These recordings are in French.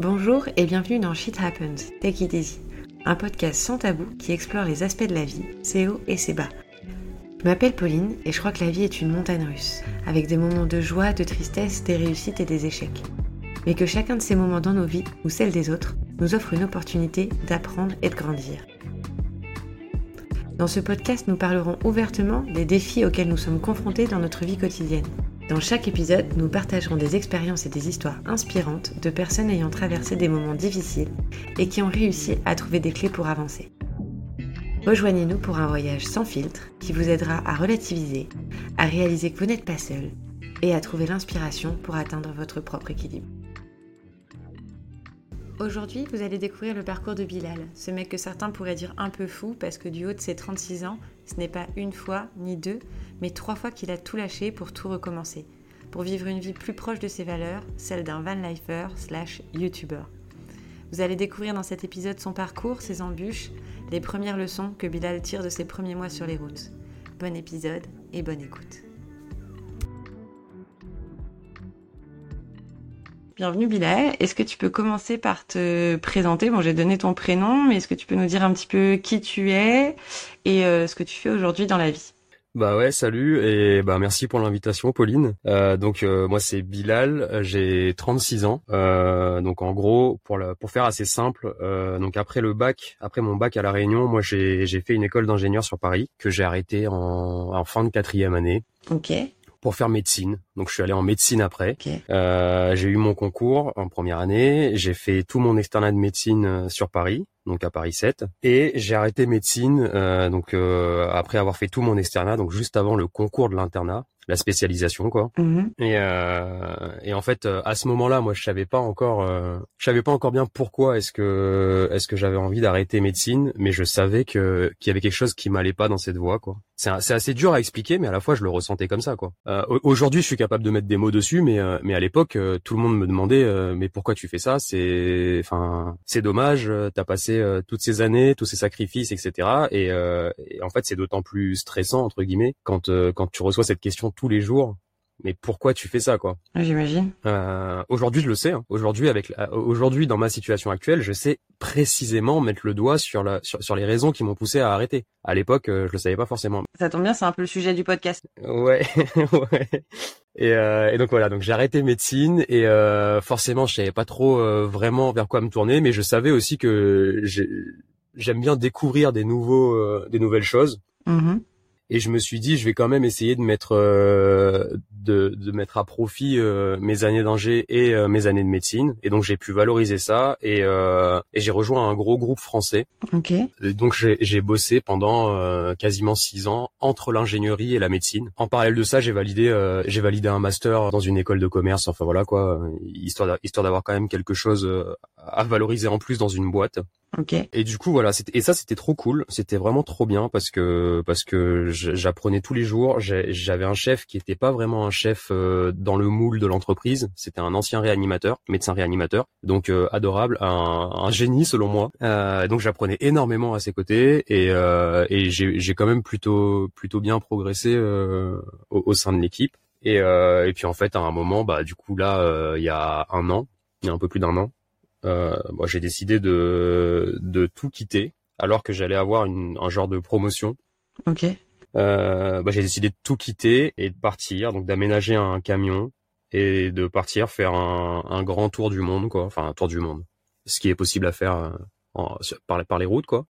Bonjour et bienvenue dans Shit Happens, Take It Easy, un podcast sans tabou qui explore les aspects de la vie, ses hauts et ses bas. Je m'appelle Pauline et je crois que la vie est une montagne russe, avec des moments de joie, de tristesse, des réussites et des échecs. Mais que chacun de ces moments dans nos vies, ou celles des autres, nous offre une opportunité d'apprendre et de grandir. Dans ce podcast, nous parlerons ouvertement des défis auxquels nous sommes confrontés dans notre vie quotidienne. Dans chaque épisode, nous partagerons des expériences et des histoires inspirantes de personnes ayant traversé des moments difficiles et qui ont réussi à trouver des clés pour avancer. Rejoignez-nous pour un voyage sans filtre qui vous aidera à relativiser, à réaliser que vous n'êtes pas seul et à trouver l'inspiration pour atteindre votre propre équilibre. Aujourd'hui, vous allez découvrir le parcours de Bilal, ce mec que certains pourraient dire un peu fou parce que du haut de ses 36 ans, ce n'est pas une fois ni deux, mais trois fois qu'il a tout lâché pour tout recommencer, pour vivre une vie plus proche de ses valeurs, celle d'un van lifer slash YouTuber. Vous allez découvrir dans cet épisode son parcours, ses embûches, les premières leçons que Bilal tire de ses premiers mois sur les routes. Bon épisode et bonne écoute. Bienvenue Bilal. Est-ce que tu peux commencer par te présenter? Bon, j'ai donné ton prénom, mais est-ce que tu peux nous dire un petit peu qui tu es et euh, ce que tu fais aujourd'hui dans la vie? Bah ouais, salut et bah merci pour l'invitation, Pauline. Euh, donc euh, moi c'est Bilal, j'ai 36 ans. donc en gros, pour pour faire assez simple, donc après le bac, après mon bac à la Réunion, moi j'ai j'ai fait une école d'ingénieur sur Paris que j'ai arrêté en, en fin de quatrième année. Ok pour faire médecine. Donc je suis allé en médecine après. Euh, j'ai eu mon concours en première année. J'ai fait tout mon externat de médecine euh, sur Paris, donc à Paris 7. Et j'ai arrêté médecine euh, donc euh, après avoir fait tout mon externat, donc juste avant le concours de l'internat la spécialisation quoi. Mhm. Et, euh, et en fait à ce moment-là, moi je savais pas encore, euh, je savais pas encore bien pourquoi est-ce que est-ce que j'avais envie d'arrêter médecine, mais je savais que qu'il y avait quelque chose qui m'allait pas dans cette voie quoi. C'est assez dur à expliquer, mais à la fois je le ressentais comme ça quoi. Euh, Aujourd'hui, je suis capable de mettre des mots dessus, mais euh, mais à l'époque, euh, tout le monde me demandait euh, mais pourquoi tu fais ça? C'est enfin c'est dommage, t'as passé toutes ces années, tous ces sacrifices, etc. Et, et en fait, c'est d'autant plus stressant entre guillemets quand quand tu reçois cette question tous les jours mais pourquoi tu fais ça quoi? J'imagine. Euh, aujourd'hui, je le sais. Hein. Aujourd'hui, avec aujourd'hui dans ma situation actuelle, je sais précisément mettre le doigt sur la sur, sur les raisons qui m'ont poussé à arrêter. À l'époque, euh, je le savais pas forcément. Ça tombe bien, c'est un peu le sujet du podcast. Ouais, ouais. Et, euh, et donc voilà, donc j'ai arrêté médecine et euh, forcément, je savais pas trop euh, vraiment vers quoi me tourner, mais je savais aussi que j'aime bien découvrir des nouveaux euh, des nouvelles choses. Mm et je me suis dit je vais quand même essayer de mettre euh, de, de, mettre à profit euh, mes années d'ingé et euh, mes années de médecine. Et donc j'ai pu valoriser ça et, et j'ai rejoint un gros groupe français. Ok. Et donc j'ai bossé pendant quasiment six ans entre l'ingénierie et la médecine. En parallèle de ça j'ai validé j'ai validé un master dans une école de commerce. Enfin voilà quoi. Histoire histoire d'avoir quand même quelque chose à valoriser en plus dans une boîte Okay. Et du coup voilà, et ça c'était trop cool, c'était vraiment trop bien parce que parce que j'apprenais tous les jours. J'avais un chef qui était pas vraiment un chef euh, dans le moule de l'entreprise, c'était un ancien réanimateur, médecin réanimateur, donc euh, adorable, un, un, génie selon moi. Euh, donc j'apprenais énormément à ses côtés et, euh, et j'ai quand même plutôt plutôt bien progressé au, au, sein de l'équipe. Et, et puis en fait à un moment, bah du coup là il y a un an, il y a un peu plus d'un an euh, moi j'ai décidé de, de tout quitter alors que j'allais avoir une, un genre de promotion. Ok. Euh, bah, j'ai décidé de tout quitter et de partir, donc d'aménager un camion et de partir faire un, un, grand tour du monde, quoi. Enfin, un tour du monde. Ce qui est possible à faire euh, en, par, par les routes, quoi.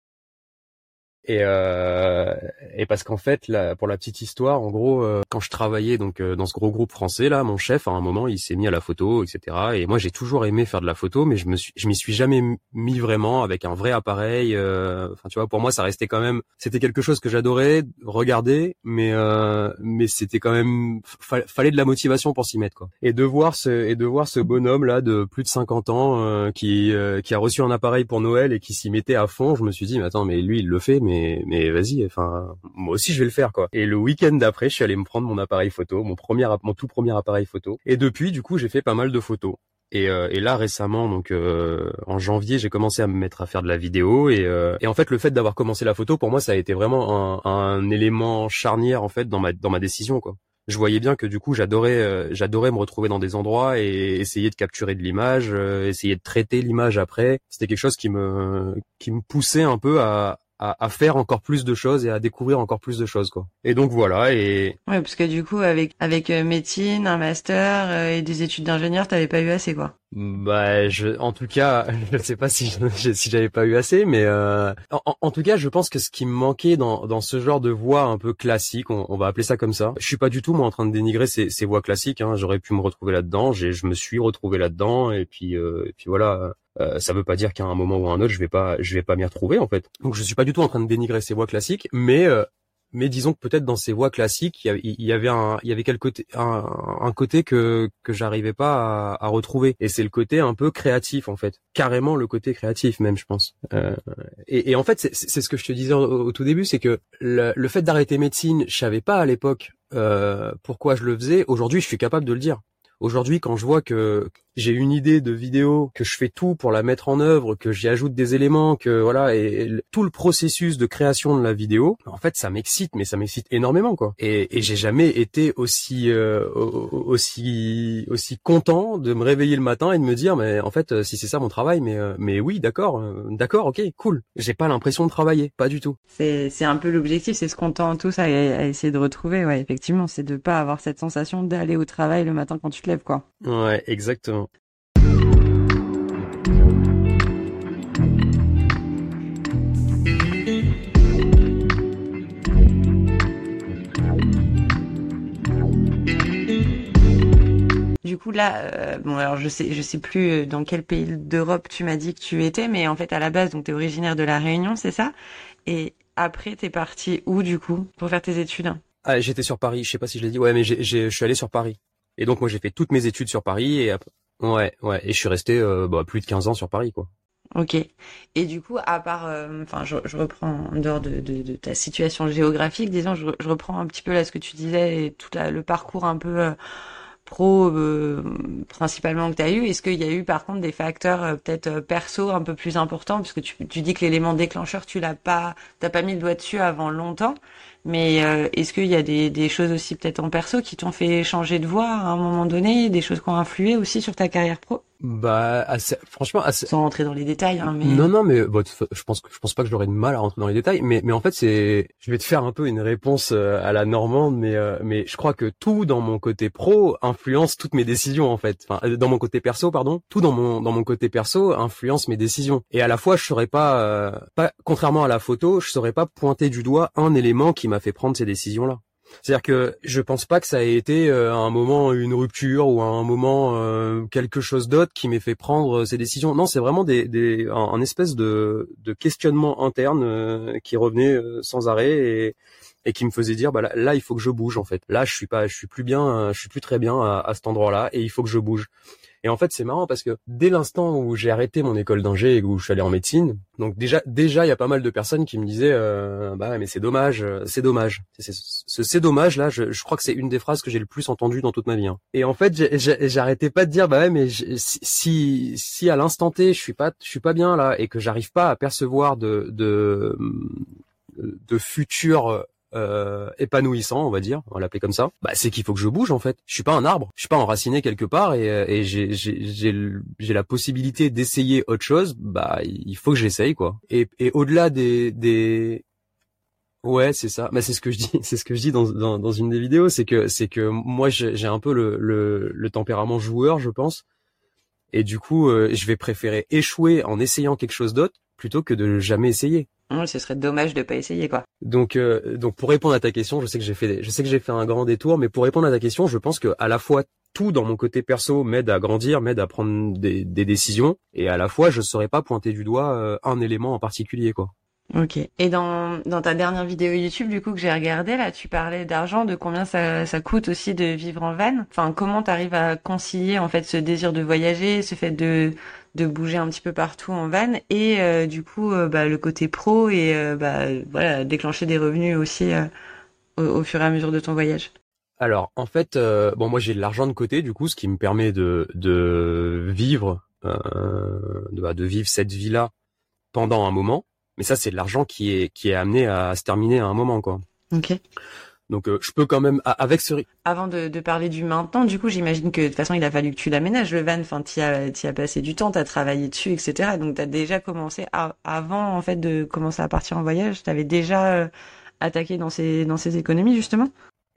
Et, euh, et parce qu'en fait, là, pour la petite histoire, en gros, euh, quand je travaillais donc euh, dans ce gros groupe français là, mon chef à un moment il s'est mis à la photo, etc. Et moi j'ai toujours aimé faire de la photo, mais je me suis, je m'y suis jamais mis vraiment avec un vrai appareil. Euh, enfin, tu vois, pour moi ça restait quand même, c'était quelque chose que j'adorais regarder, mais mais c'était quand même fallait de la motivation pour s'y mettre quoi. Et de voir ce et de voir ce bonhomme là de plus de 50 ans qui qui a reçu un appareil pour Noël et qui s'y mettait à fond, je me suis dit mais attends mais lui il le fait mais mais vas-y, enfin moi aussi je vais le faire quoi. Et le week-end d'après, je suis allé me prendre mon appareil photo, mon premier, mon tout premier appareil photo. Et depuis, du coup, j'ai fait pas mal de photos. Et, euh, et, là récemment, donc euh, en janvier, j'ai commencé à me mettre à faire de la vidéo et, euh, et en fait le fait d'avoir commencé la photo pour moi ça a été vraiment un, un, élément charnière en fait dans ma dans ma décision quoi. je voyais bien que du coup j'adorais euh, j'adorais me retrouver dans des endroits et essayer de capturer de l'image, euh, essayer de traiter l'image après. C'était quelque chose qui me qui me poussait un peu à, à, faire encore plus de choses et à découvrir encore plus de choses quoi. Et donc voilà et ouais parce que du coup avec avec euh, médecine, un master euh, et des études d'ingénieur, t'avais pas eu assez quoi. Bah je en tout cas je ne sais pas si si j'avais pas eu assez mais euh, en, en, tout cas je pense que ce qui me manquait dans dans ce genre de voix un peu classique on, on, va appeler ça comme ça. Je suis pas du tout moi en train de dénigrer ces, ces voix classiques. Hein. J'aurais pu me retrouver là-dedans. J'ai je me suis retrouvé là-dedans et puis et puis voilà euh, ça veut pas dire qu'à un moment ou à un autre, je vais pas, je vais pas m'y retrouver en fait. Donc je suis pas du tout en train de dénigrer ces voix classiques, mais euh, mais disons que peut-être dans ces voix classiques, il y avait un, il y avait quelque côté, un, un côté que que j'arrivais pas à, à, retrouver, et c'est le côté un peu créatif en fait, carrément le côté créatif même, je pense. Euh, et, et, en fait, c'est ce que je te disais au, tout début, c'est que le, le fait d'arrêter médecine, je savais pas à l'époque euh, pourquoi je le faisais. Aujourd'hui, je suis capable de le dire. Aujourd'hui, quand je vois que j'ai une idée de vidéo, que je fais tout pour la mettre en œuvre, que j'y ajoute des éléments, que voilà, et, tout le processus de création de la vidéo, en fait, ça m'excite, mais ça m'excite énormément, quoi. Et, et j'ai jamais été aussi euh, aussi aussi content de me réveiller le matin et de me dire, mais en fait, euh, si c'est ça mon travail, mais euh, mais oui, d'accord, d'accord, ok, cool. J'ai pas l'impression de travailler, pas du tout. C'est c'est un peu l'objectif, c'est ce qu'on tend tous à, à, essayer de retrouver, ouais, effectivement, c'est de pas avoir cette sensation d'aller au travail le matin quand tu te lèves, quoi. Ouais, exactement. Du coup là, euh, bon alors je sais je sais plus euh, dans quel pays d'Europe tu m'as dit que tu étais, mais en fait à la base donc t'es originaire de la Réunion, c'est ça? Et après t'es parti où du coup pour faire tes études? Ah, j'étais sur Paris, je sais pas si je l'ai dit, ouais mais je suis allé sur Paris. Et donc moi j'ai fait toutes mes études sur Paris et ouais ouais et je suis resté euh, bah, plus de 15 ans sur Paris quoi. Ok. Et du coup, à part, euh, enfin, je, je, reprends en dehors de, de, de, ta situation géographique, disons, je, je, reprends un petit peu là ce que tu disais et tout le parcours un peu euh, pro euh, principalement que tu as eu. Est-ce qu'il y a eu par contre des facteurs peut-être perso un peu plus importants, puisque tu, tu dis que l'élément déclencheur, tu l'as pas, t'as pas mis le doigt dessus avant longtemps. Mais euh, est-ce qu'il y a des, des choses aussi peut-être en perso qui t'ont fait changer de voie à un moment donné, des choses qui ont influé aussi sur ta carrière pro? Bah, assez, franchement, assez... sans rentrer dans les détails. Hein, mais... Non, non, mais bon, je pense que je pense pas que j'aurais de mal à rentrer dans les détails, mais mais en fait c'est, je vais te faire un peu une réponse euh, à la normande, mais euh, mais je crois que tout dans mon côté pro influence toutes mes décisions en fait. Enfin, dans mon côté perso, pardon, tout dans mon dans mon côté perso influence mes décisions. Et à la fois, je saurais pas, pas contrairement à la photo, je saurais pas pointer du doigt un élément qui m'a fait prendre ces décisions-là. C'est-à-dire que je pense pas que ça ait été euh, à un moment une rupture ou à un moment euh, quelque chose d'autre qui m'ait fait prendre ces décisions. Non, c'est vraiment des, des un, espèce de, de questionnement interne euh, qui revenait sans arrêt et, et qui me faisait dire bah là, il faut que je bouge en fait. Là je suis pas je suis plus bien je suis plus très bien à, à cet endroit-là et il faut que je bouge. Et en fait, c'est marrant parce que dès l'instant où j'ai arrêté mon école d'ingé et où je suis allé en médecine, donc déjà, déjà, il y a pas mal de personnes qui me disaient, euh, bah mais c'est dommage, euh, c'est dommage. Ce c'est dommage là, je, crois que c'est une des phrases que j'ai le plus entendues dans toute ma vie. Hein. Et en fait, j'arrêtais pas de dire, bah ouais, mais si, si à l'instant T, je suis pas, je suis pas bien là et que j'arrive pas à percevoir de, de de futur euh, épanouissant, on va dire, on va l'appeler comme ça, bah c'est qu'il faut que je bouge en fait. Je suis pas un arbre, je suis pas enraciné quelque part et, euh, et j'ai la possibilité d'essayer autre chose, bah il faut que j'essaye quoi. Et, et au-delà des des Ouais, c'est ça. Bah, c'est ce que je dis. C'est ce que je dis dans, dans, dans une des vidéos. C'est que c'est que moi j'ai un peu le, le, le, tempérament joueur, je pense. Et du coup, euh, je vais préférer échouer en essayant quelque chose d'autre plutôt que de jamais essayer. Ce serait dommage de pas essayer quoi. Donc euh, donc pour répondre à ta question, je sais que j'ai fait je sais que j'ai fait un grand détour, mais pour répondre à ta question, je pense que à la fois tout dans mon côté perso m'aide à grandir, m'aide à prendre des, des, décisions, et à la fois je saurais pas pointer du doigt euh, un élément en particulier quoi. Ok. Et dans, dans ta dernière vidéo YouTube, du coup, que j'ai regardé, là, tu parlais d'argent, de combien ça, ça coûte aussi de vivre en van. Enfin, comment tu arrives à concilier, en fait, ce désir de voyager, ce fait de, de bouger un petit peu partout en van et euh, du coup, euh, bah, le côté pro et, euh, bah, voilà, déclencher des revenus aussi au, fur et à mesure de ton voyage. Alors, en fait, bon, moi, j'ai de l'argent de côté, du coup, ce qui me permet de, de vivre, de, bah, de vivre cette vie-là pendant un moment mais ça, c'est de l'argent qui est qui est amené à se terminer à un moment, quoi. Ok. Donc je peux quand même avec ce avant de, de parler du maintenant, du coup j'imagine que de toute façon il a fallu que tu l'aménages le van. Enfin, tu as t'y as passé du temps, t'as travaillé dessus, etc. Donc t'as déjà commencé avant en fait de commencer à partir en voyage. T'avais déjà attaqué dans ces dans ces économies justement?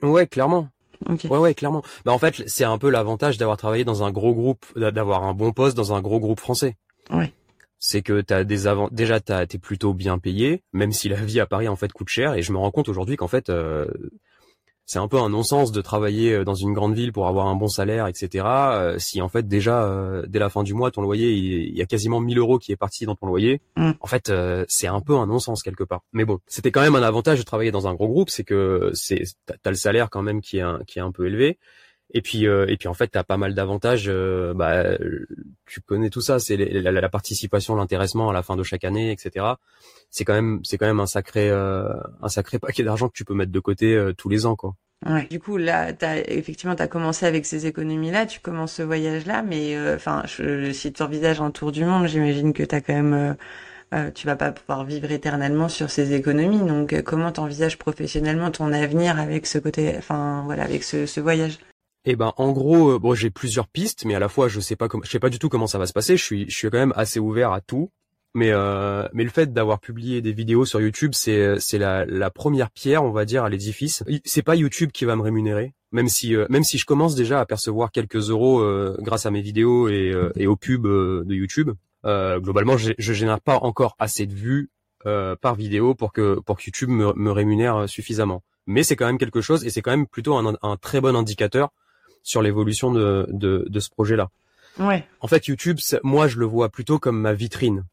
Ouais, clairement. Ouais, ouais, clairement. Bah en fait, c'est un peu l'avantage d'avoir travaillé dans un gros groupe, d'avoir un bon poste dans un gros groupe français. Ouais. C'est que t'as des avant, déjà t'es plutôt bien payé, même si la vie à Paris en fait coûte cher. Et je me rends compte aujourd'hui qu'en fait, euh, c'est un peu un non-sens de travailler euh, dans une grande ville pour avoir un bon salaire, etc. Euh, si en fait déjà euh, dès la fin du mois ton loyer il, y a quasiment 1000 euros qui est parti dans ton loyer, mm. en fait c'est un peu un non-sens quelque part. Mais bon, c'était quand même un avantage de travailler dans un gros groupe, c'est que c'est t'as le salaire quand même qui est un, qui est un peu élevé. Et puis et puis en fait t'as pas mal d'avantages. bah tu connais tout ça, c'est la, participation, l'intéressement à la fin de chaque année, etc. C'est quand même c'est quand même un sacré un sacré paquet d'argent que tu peux mettre de côté tous les ans quoi. Ouais. Du coup, là, as, effectivement, tu as commencé avec ces économies-là, tu commences ce voyage-là, mais euh, enfin, si tu envisages un tour du monde, j'imagine que t'as quand même, euh, euh, tu vas pas pouvoir vivre éternellement sur ces économies. Donc, euh, comment t'envisages professionnellement ton avenir avec ce côté, enfin, voilà, avec ce voyage? Eh ben, en gros, bon, j'ai plusieurs pistes, mais à la fois, je sais pas comment, je sais pas du tout comment ça va se passer. Je suis, je suis quand même assez ouvert à tout. Mais euh, mais le fait d'avoir publié des vidéos sur YouTube, c'est c'est la, première pierre, on va dire, à l'édifice. C'est pas YouTube qui va me rémunérer, même si euh, même si je commence déjà à percevoir quelques euros euh, grâce à mes vidéos et et aux pubs de YouTube. globalement, je, je génère pas encore assez de vues par vidéo pour que pour que YouTube me, me rémunère suffisamment. Mais c'est quand même quelque chose et c'est quand même plutôt un, un très bon indicateur sur l'évolution de, de, de ce projet-là. Ouais. En fait, YouTube, moi, je le vois plutôt comme ma vitrine.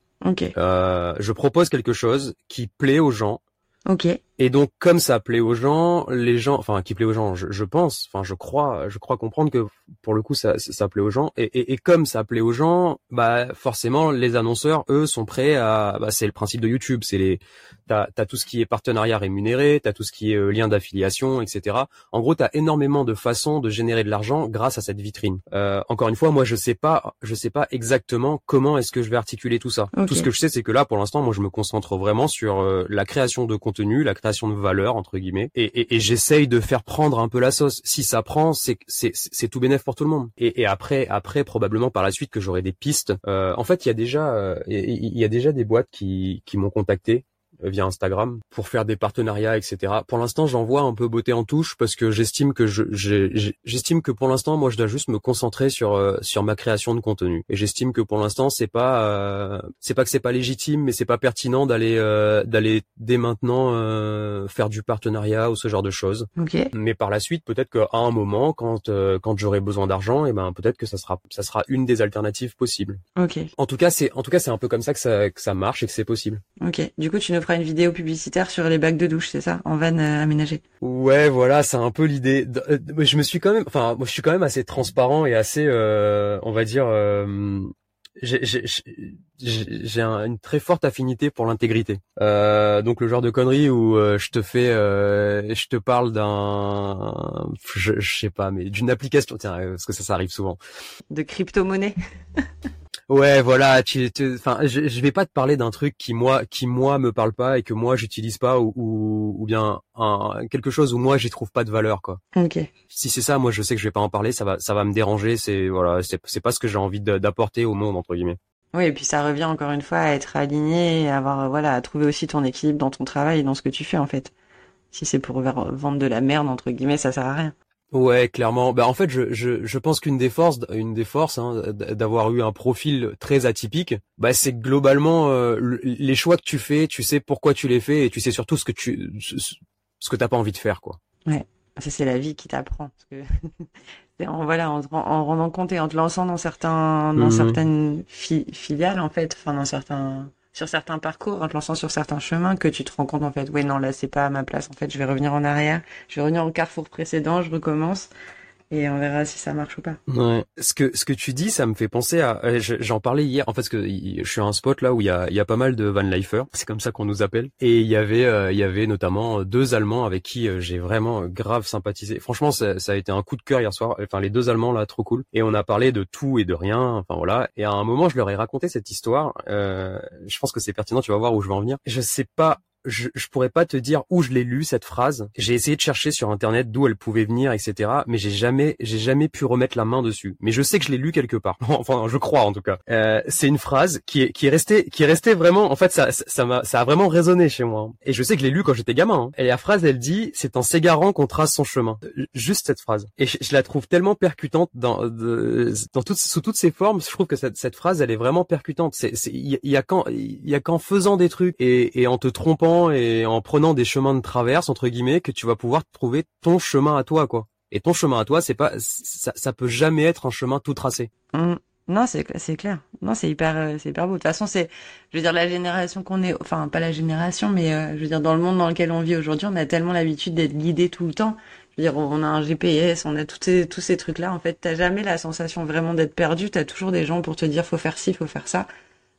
Euh, je propose quelque chose qui plaît aux gens. Ok. Et donc, comme ça plaît aux gens, les gens, enfin, qui plaît aux gens, je, je pense, enfin, je crois, je crois comprendre que pour le coup, ça, ça plaît aux gens. Et, et, et, comme ça plaît aux gens, bah, forcément, les annonceurs, eux, sont prêts à, bah, c'est le principe de YouTube, c'est les, t'as, as tout ce qui est partenariat rémunéré, t'as tout ce qui est euh, lien d'affiliation, etc. En gros, t'as énormément de façons de générer de l'argent grâce à cette vitrine. Euh, encore une fois, moi, je sais pas, je sais pas exactement comment est-ce que je vais articuler tout ça. Tout ce que je sais, c'est que là, pour l'instant, moi, je me concentre vraiment sur euh, la création de contenu, la création de valeur entre guillemets. Et, et, j'essaye de faire prendre un peu la sauce. Si ça prend c'est c'est tout bénéf pour tout le monde. Et, après après probablement par la suite que j'aurai des pistes. Euh, en fait il y a déjà euh, il y a déjà des boîtes qui qui m'ont contacté via Instagram pour faire des partenariats, etc. Pour l'instant, j'en vois un peu beauté en touche parce que j'estime que je, j'estime que pour l'instant, moi, je dois juste me concentrer sur euh, sur ma création de contenu. Et j'estime que pour l'instant, c'est pas euh, c'est pas que c'est pas légitime, mais c'est pas pertinent d'aller d'aller dès maintenant faire du partenariat ou ce genre de choses. Mais par la suite, peut-être qu'à un moment, quand quand j'aurai besoin d'argent, et eh ben peut-être que ça sera ça sera une des alternatives possibles. Ok. En tout cas, c'est en tout cas c'est un peu comme ça que ça que ça marche et que c'est possible. Ok. Du coup, tu nous feras une vidéo publicitaire sur les bacs de douche, c'est ça, en van euh, aménagé. Ouais, voilà, c'est un peu l'idée. Euh, je me suis quand même, enfin, moi, je suis quand même assez transparent et assez, euh, on va dire, j'ai une très forte affinité pour l'intégrité. donc le genre de conneries où je te fais, je te parle d'un, je, je, sais pas, mais d'une application, tiens, parce que ça, ça arrive souvent. De crypto-monnaie. Ouais, voilà. Tu, enfin, je, je vais pas te parler d'un truc qui moi, qui moi me parle pas et que moi j'utilise pas ou, ou, bien un, quelque chose où moi j'y trouve pas de valeur, quoi. Ok. Si c'est ça, moi je sais que je vais pas en parler. Ça va, ça va me déranger. C'est voilà, c'est, pas ce que j'ai envie d'apporter au monde entre guillemets. Oui, et puis ça revient encore une fois à être aligné, à avoir voilà, à trouver aussi ton équilibre dans ton travail et dans ce que tu fais en fait. Si c'est pour vendre de la merde entre guillemets, ça sert à rien. Ouais, clairement. Bah en fait, je, je, je pense qu'une des forces, une des forces hein, d'avoir eu un profil très atypique, bah c'est globalement euh, les choix que tu fais, tu sais pourquoi tu les fais et tu sais surtout ce que tu ce que t'as pas envie de faire, quoi. Ouais, ça c'est la vie qui t'apprend. Que... en, voilà, en, en rendant compte et en te lançant dans certains, dans mmh certaines filiales en fait, enfin dans certains sur certains parcours, en te sur certains chemins, que tu te rends compte en fait, ouais non là c'est pas à ma place, en fait je vais revenir en arrière, je vais revenir au carrefour précédent, je recommence et on verra si ça marche ou pas. Ouais. Ce que ce que tu dis, ça me fait penser à. Euh, j'en parlais hier. En fait, parce que je suis à un spot là où il y a il y a pas mal de van lifers. C'est comme ça qu'on nous appelle. Et il y avait euh, il y avait notamment deux Allemands avec qui euh, j'ai vraiment grave sympathisé. Franchement, ça, ça, a été un coup de cœur hier soir. Enfin, les deux Allemands là, trop cool. Et on a parlé de tout et de rien. Enfin voilà. Et à un moment, je leur ai raconté cette histoire. Euh, je pense que c'est pertinent. Tu vas voir où je vais en venir. Je sais pas je, je pourrais pas te dire où je l'ai lu cette phrase. J'ai essayé de chercher sur internet d'où elle pouvait venir, etc. Mais j'ai jamais, j'ai jamais pu remettre la main dessus. Mais je sais que je l'ai lu quelque part. enfin, je crois en tout cas. Euh, c'est une phrase qui est qui est restée qui est restée vraiment. En fait, ça ça m'a ça a vraiment résonné chez moi. Et je sais que je l'ai lu quand j'étais gamin. Hein. Et la phrase, elle dit, c'est en s'égarant qu'on trace son chemin. Juste cette phrase. Et je, la trouve tellement percutante dans dans toutes sous toutes ses formes. Je trouve que cette, phrase, elle est vraiment percutante. C'est il y, a quand il y a qu'en faisant des trucs et, et en te trompant et en prenant des chemins de traverse entre guillemets que tu vas pouvoir trouver ton chemin à toi quoi. Et ton chemin à toi, c'est pas ça, ça peut jamais être un chemin tout tracé. Mmh. Non, c'est c'est clair. Non, c'est hyper euh, c'est hyper beau. De toute façon, c'est je veux dire la génération qu'on est enfin pas la génération mais euh, je veux dire dans le monde dans lequel on vit aujourd'hui, on a tellement l'habitude d'être guidé tout le temps. Je veux dire on a un GPS, on a tous ces tous ces trucs là en fait, t'as jamais la sensation vraiment d'être perdu, t'as toujours des gens pour te dire faut faire ci, faut faire ça.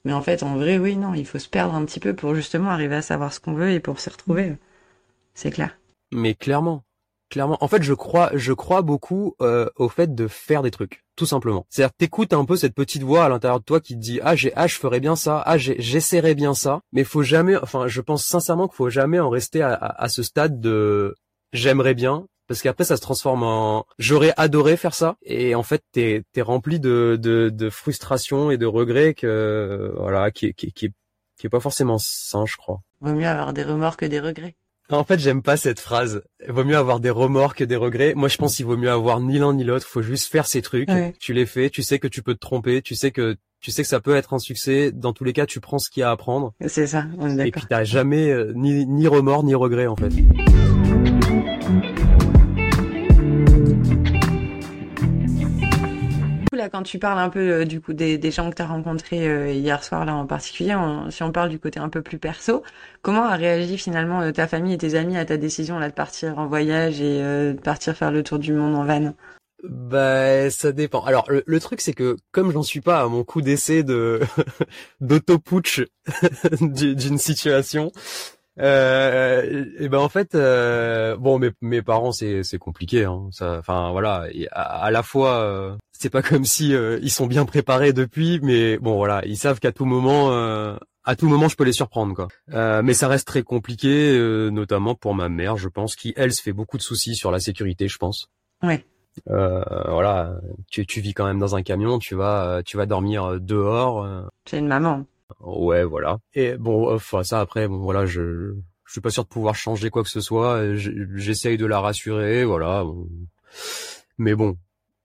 Mais en fait, en vrai, oui, non, il faut se perdre un petit peu pour justement arriver à savoir ce qu'on veut et pour s'y retrouver. C'est clair. Mais clairement, clairement. En fait, je crois, je crois beaucoup euh, au fait de faire des trucs, tout simplement. C'est-à-dire, t'écoutes un peu cette petite voix à l'intérieur de toi qui te dit ah j'ai ah je ferais bien ça, ah j'essaierais bien ça. Mais faut jamais, enfin, je pense sincèrement qu'il faut jamais en rester à, à ce stade de j'aimerais bien parce qu'après ça se transforme en j'aurais adoré faire ça et en fait t'es es rempli de, de, de frustration et de regrets que voilà qui qui qui, qui est pas forcément sain je crois. Vaut mieux avoir des remords que des regrets. En fait, j'aime pas cette phrase. Il vaut mieux avoir des remords que des regrets. Moi, je pense qu'il vaut mieux avoir ni l'un ni l'autre. Faut juste faire ces trucs. Tu les fais. Tu sais que tu peux te tromper. Tu sais que tu sais que ça peut être un succès. Dans tous les cas, tu prends ce qu'il y a à apprendre. C'est ça. On est d'accord. Et puis t'as jamais euh, ni ni remords ni regrets en fait. Quand tu parles un peu euh, du coup des, gens que tu as rencontrés euh, hier soir là en particulier, si on parle du côté un peu plus perso, comment a réagi finalement euh, ta famille et tes amis à ta décision là de partir en voyage et de partir faire le tour du monde en van? Bah, ça dépend. Alors, le, truc, c'est que comme j'en suis pas à mon coup d'essai de d'autoputsch d'une situation, euh, et ben en fait, euh, bon, mes, parents c'est c'est compliqué. Hein, enfin voilà, à, la fois euh, c'est pas comme si euh, ils sont bien préparés depuis, mais bon voilà, ils savent qu'à tout moment, euh, à tout moment je peux les surprendre quoi. mais ça reste très compliqué, notamment pour ma mère, je pense, qui elle se fait beaucoup de soucis sur la sécurité, je pense. Ouais. voilà, tu, tu vis quand même dans un camion, tu vas tu vas dormir dehors. C'est une maman. Ouais, voilà. Et bon, enfin ça après, bon voilà, je je suis pas sûr de pouvoir changer quoi que ce soit. J'essaye de la rassurer, voilà. Mais bon,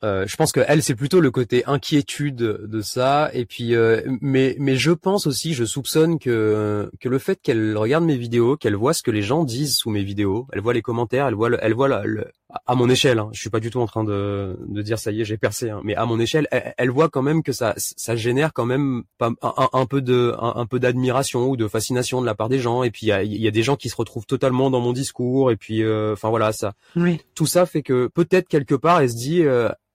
euh, je pense que elle c'est plutôt le côté inquiétude de ça. Et puis euh, mais mais je pense aussi je soupçonne que que le fait qu'elle regarde mes vidéos qu'elle voit ce que les gens disent sous mes vidéos elle voit les commentaires elle voit elle voit le, à mon échelle hein, je suis pas du tout en train de de dire ça y est j'ai percé hein, mais à mon échelle elle, voit quand même que ça ça génère quand même pas un, un peu de un, peu d'admiration ou de fascination de la part des gens. Et puis il y a, y a des gens qui se retrouvent totalement dans mon discours. Et puis euh, enfin voilà ça oui. tout ça fait que peut-être quelque part elle se dit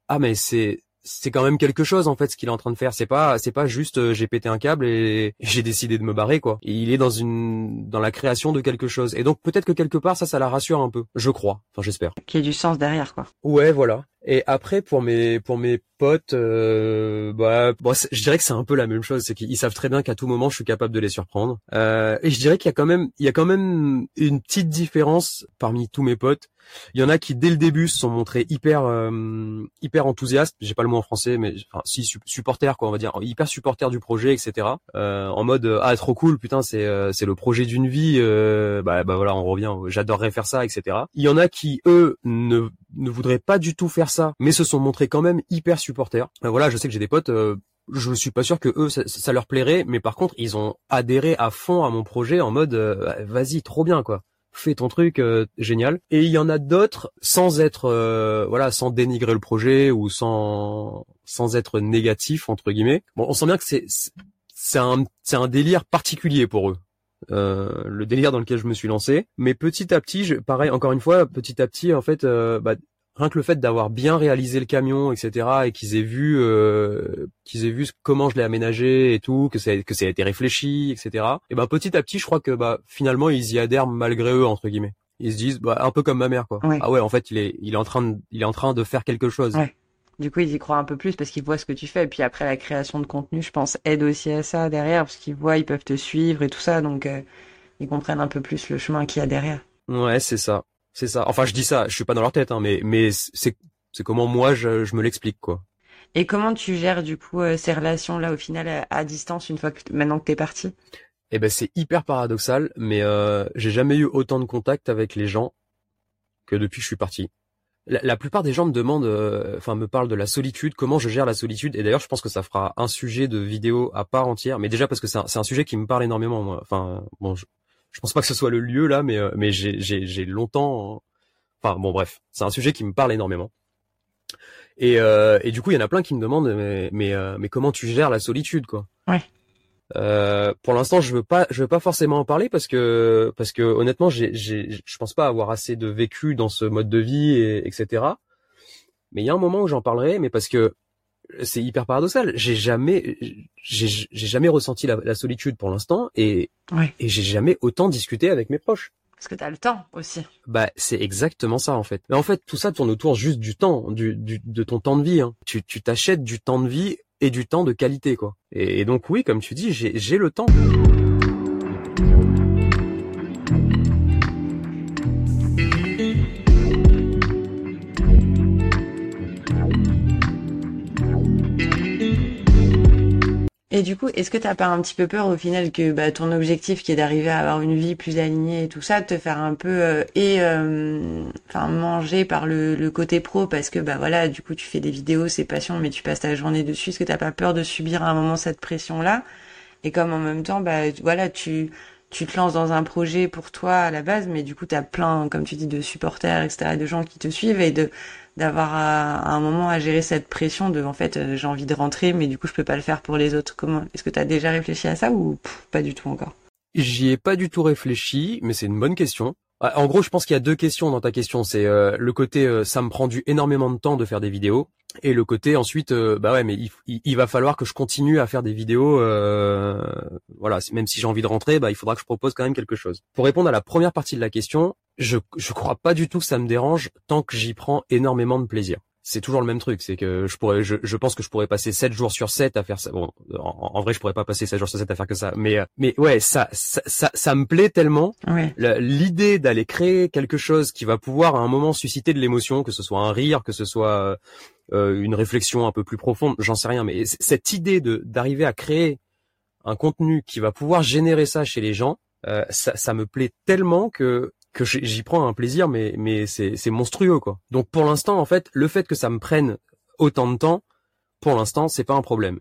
ah mais c'est c'est quand même quelque chose en fait ce qu'il est en train de faire. C'est pas c'est pas juste euh, j'ai pété un câble et, j'ai décidé de me barrer quoi. Il est dans une dans la création de quelque chose. Et donc peut-être que quelque part ça ça la rassure un peu. Je crois. Enfin j'espère. Qu'il y ait du sens derrière quoi. Ouais voilà et après pour mes pour mes potes euh, bah bon, je dirais que c'est un peu la même chose c'est qu'ils savent très bien qu'à tout moment je suis capable de les surprendre euh, et je dirais qu'il y a quand même il y a quand même une petite différence parmi tous mes potes il y en a qui dès le début se sont montrés hyper euh, hyper enthousiastes. J'ai pas le mot en français, mais enfin, si supporters quoi, on va dire hyper supporters du projet, etc. Euh, en mode ah trop cool, putain c'est euh, c'est le projet d'une vie. Euh, bah bah voilà, on revient. J'adorerais faire ça, etc. Il y en a qui eux ne ne voudraient pas du tout faire ça, mais se sont montrés quand même hyper supporters. voilà, je sais que j'ai des potes je suis pas sûr que eux ça, leur plairait mais par contre ils ont adhéré à fond à mon projet en mode vas-y trop bien quoi. Fais ton truc euh, génial. Et il y en a d'autres sans être euh, voilà sans dénigrer le projet ou sans sans être négatif entre guillemets. Bon on sent bien que c'est c'est un c'est un délire particulier pour eux euh, le délire dans lequel je me suis lancé mais petit à petit je, pareil encore une fois petit à petit en fait bah, rien que le fait d'avoir bien réalisé le camion, etc., et qu'ils aient vu, euh, qu'ils aient vu comment je l'ai aménagé et tout, que ça, que ça a été réfléchi, etc. Et ben petit à petit, je crois que bah finalement ils y adhèrent malgré eux entre guillemets. Ils se disent bah un peu comme ma mère quoi. Ah ouais, en fait il est, il est en train de, il est en train de faire quelque chose. Ouais. Du coup, ils y croient un peu plus parce qu'ils voient ce que tu fais. Et puis après, la création de contenu, je pense, aide aussi à ça derrière parce qu'ils voient, ils peuvent te suivre et tout ça. Donc, euh, ils comprennent un peu plus le chemin qu'il y a derrière. Ouais, c'est ça, c'est ça. Enfin, je dis ça, je suis pas dans leur tête, hein, mais mais c'est c'est comment moi je, je me l'explique quoi. Et comment tu gères du coup euh, ces relations là au final à, distance une fois que maintenant que t'es parti? Eh ben c'est hyper paradoxal, mais euh, j'ai jamais eu autant de contact avec les gens que depuis que je suis parti. La, plupart des gens me demandent, euh, enfin me parlent de la solitude, comment je gère la solitude. Et d'ailleurs, je pense que ça fera un sujet de vidéo à part entière. Mais déjà parce que c'est un, sujet qui me parle énormément. Moi. Enfin bon, je, je pense pas que ce soit le lieu là, mais mais j'ai longtemps. Enfin bon bref, c'est un sujet qui me parle énormément. Et, euh, et du coup, il y en a plein qui me demandent, mais, mais, euh, mais comment tu gères la solitude, quoi? Ouais. Euh, pour l'instant, je veux pas, je veux pas forcément en parler parce que, parce que honnêtement, j'ai, j'ai, je pense pas avoir assez de vécu dans ce mode de vie, et, etc. Mais il y a un moment où j'en parlerai, mais parce que c'est hyper paradoxal. J'ai jamais, j'ai, j'ai jamais ressenti la, la solitude pour l'instant, et, ouais. et j'ai jamais autant discuté avec mes proches. Parce que tu as le temps aussi. Bah, c'est exactement ça en fait. Mais en fait, tout ça tourne autour juste du temps, du, du de ton temps de vie. Hein. Tu tu t'achètes du temps de vie et du temps de qualité quoi. Et, et donc oui, comme tu dis, j'ai j'ai le temps. Et du coup, est-ce que t'as pas un petit peu peur au final que bah, ton objectif qui est d'arriver à avoir une vie plus alignée et tout ça, te faire un peu euh, et euh, enfin manger par le, côté pro? Parce que bah voilà, du coup tu fais des vidéos, c'est passion, mais tu passes ta journée dessus. Est-ce que t'as pas peur de subir à un moment cette pression là Et comme en même temps, bah voilà, tu tu te lances dans un projet pour toi à la base, mais du coup tu as plein, comme tu dis, de supporters, etc., de gens qui te suivent et de d'avoir à, un moment à gérer cette pression de en fait euh, j'ai envie de rentrer mais du coup je peux pas le faire pour les autres. Comment est-ce que tu as déjà réfléchi à ça ou pas du tout encore? J'y ai pas du tout réfléchi, mais c'est une bonne question. Ah, en gros, je pense qu'il y a deux questions dans ta question. C'est euh, le côté euh, ça me prend du énormément de temps de faire des vidéos et le côté ensuite bah ouais mais il, il, va falloir que je continue à faire des vidéos voilà même si j'ai envie de rentrer bah il faudra que je propose quand même quelque chose. Pour répondre à la première partie de la question, je je crois pas du tout que ça me dérange tant que j'y prends énormément de plaisir. C'est toujours le même truc, c'est que je pourrais, je, je, pense que je pourrais passer 7 jours sur 7 à faire ça. Bon, en, vrai, je pourrais pas passer 7 jours sur 7 à faire que ça, mais mais ouais, ça ça ça, ça me plaît tellement. L'idée d'aller créer quelque chose qui va pouvoir à un moment susciter de l'émotion, que ce soit un rire, que ce soit euh, une réflexion un peu plus profonde, j'en sais rien, mais cette idée de d'arriver à créer un contenu qui va pouvoir générer ça chez les gens, euh, ça, ça me plaît tellement que que j'y prends un plaisir, mais mais c'est monstrueux quoi. Donc pour l'instant en fait, le fait que ça me prenne autant de temps, pour l'instant c'est pas un problème.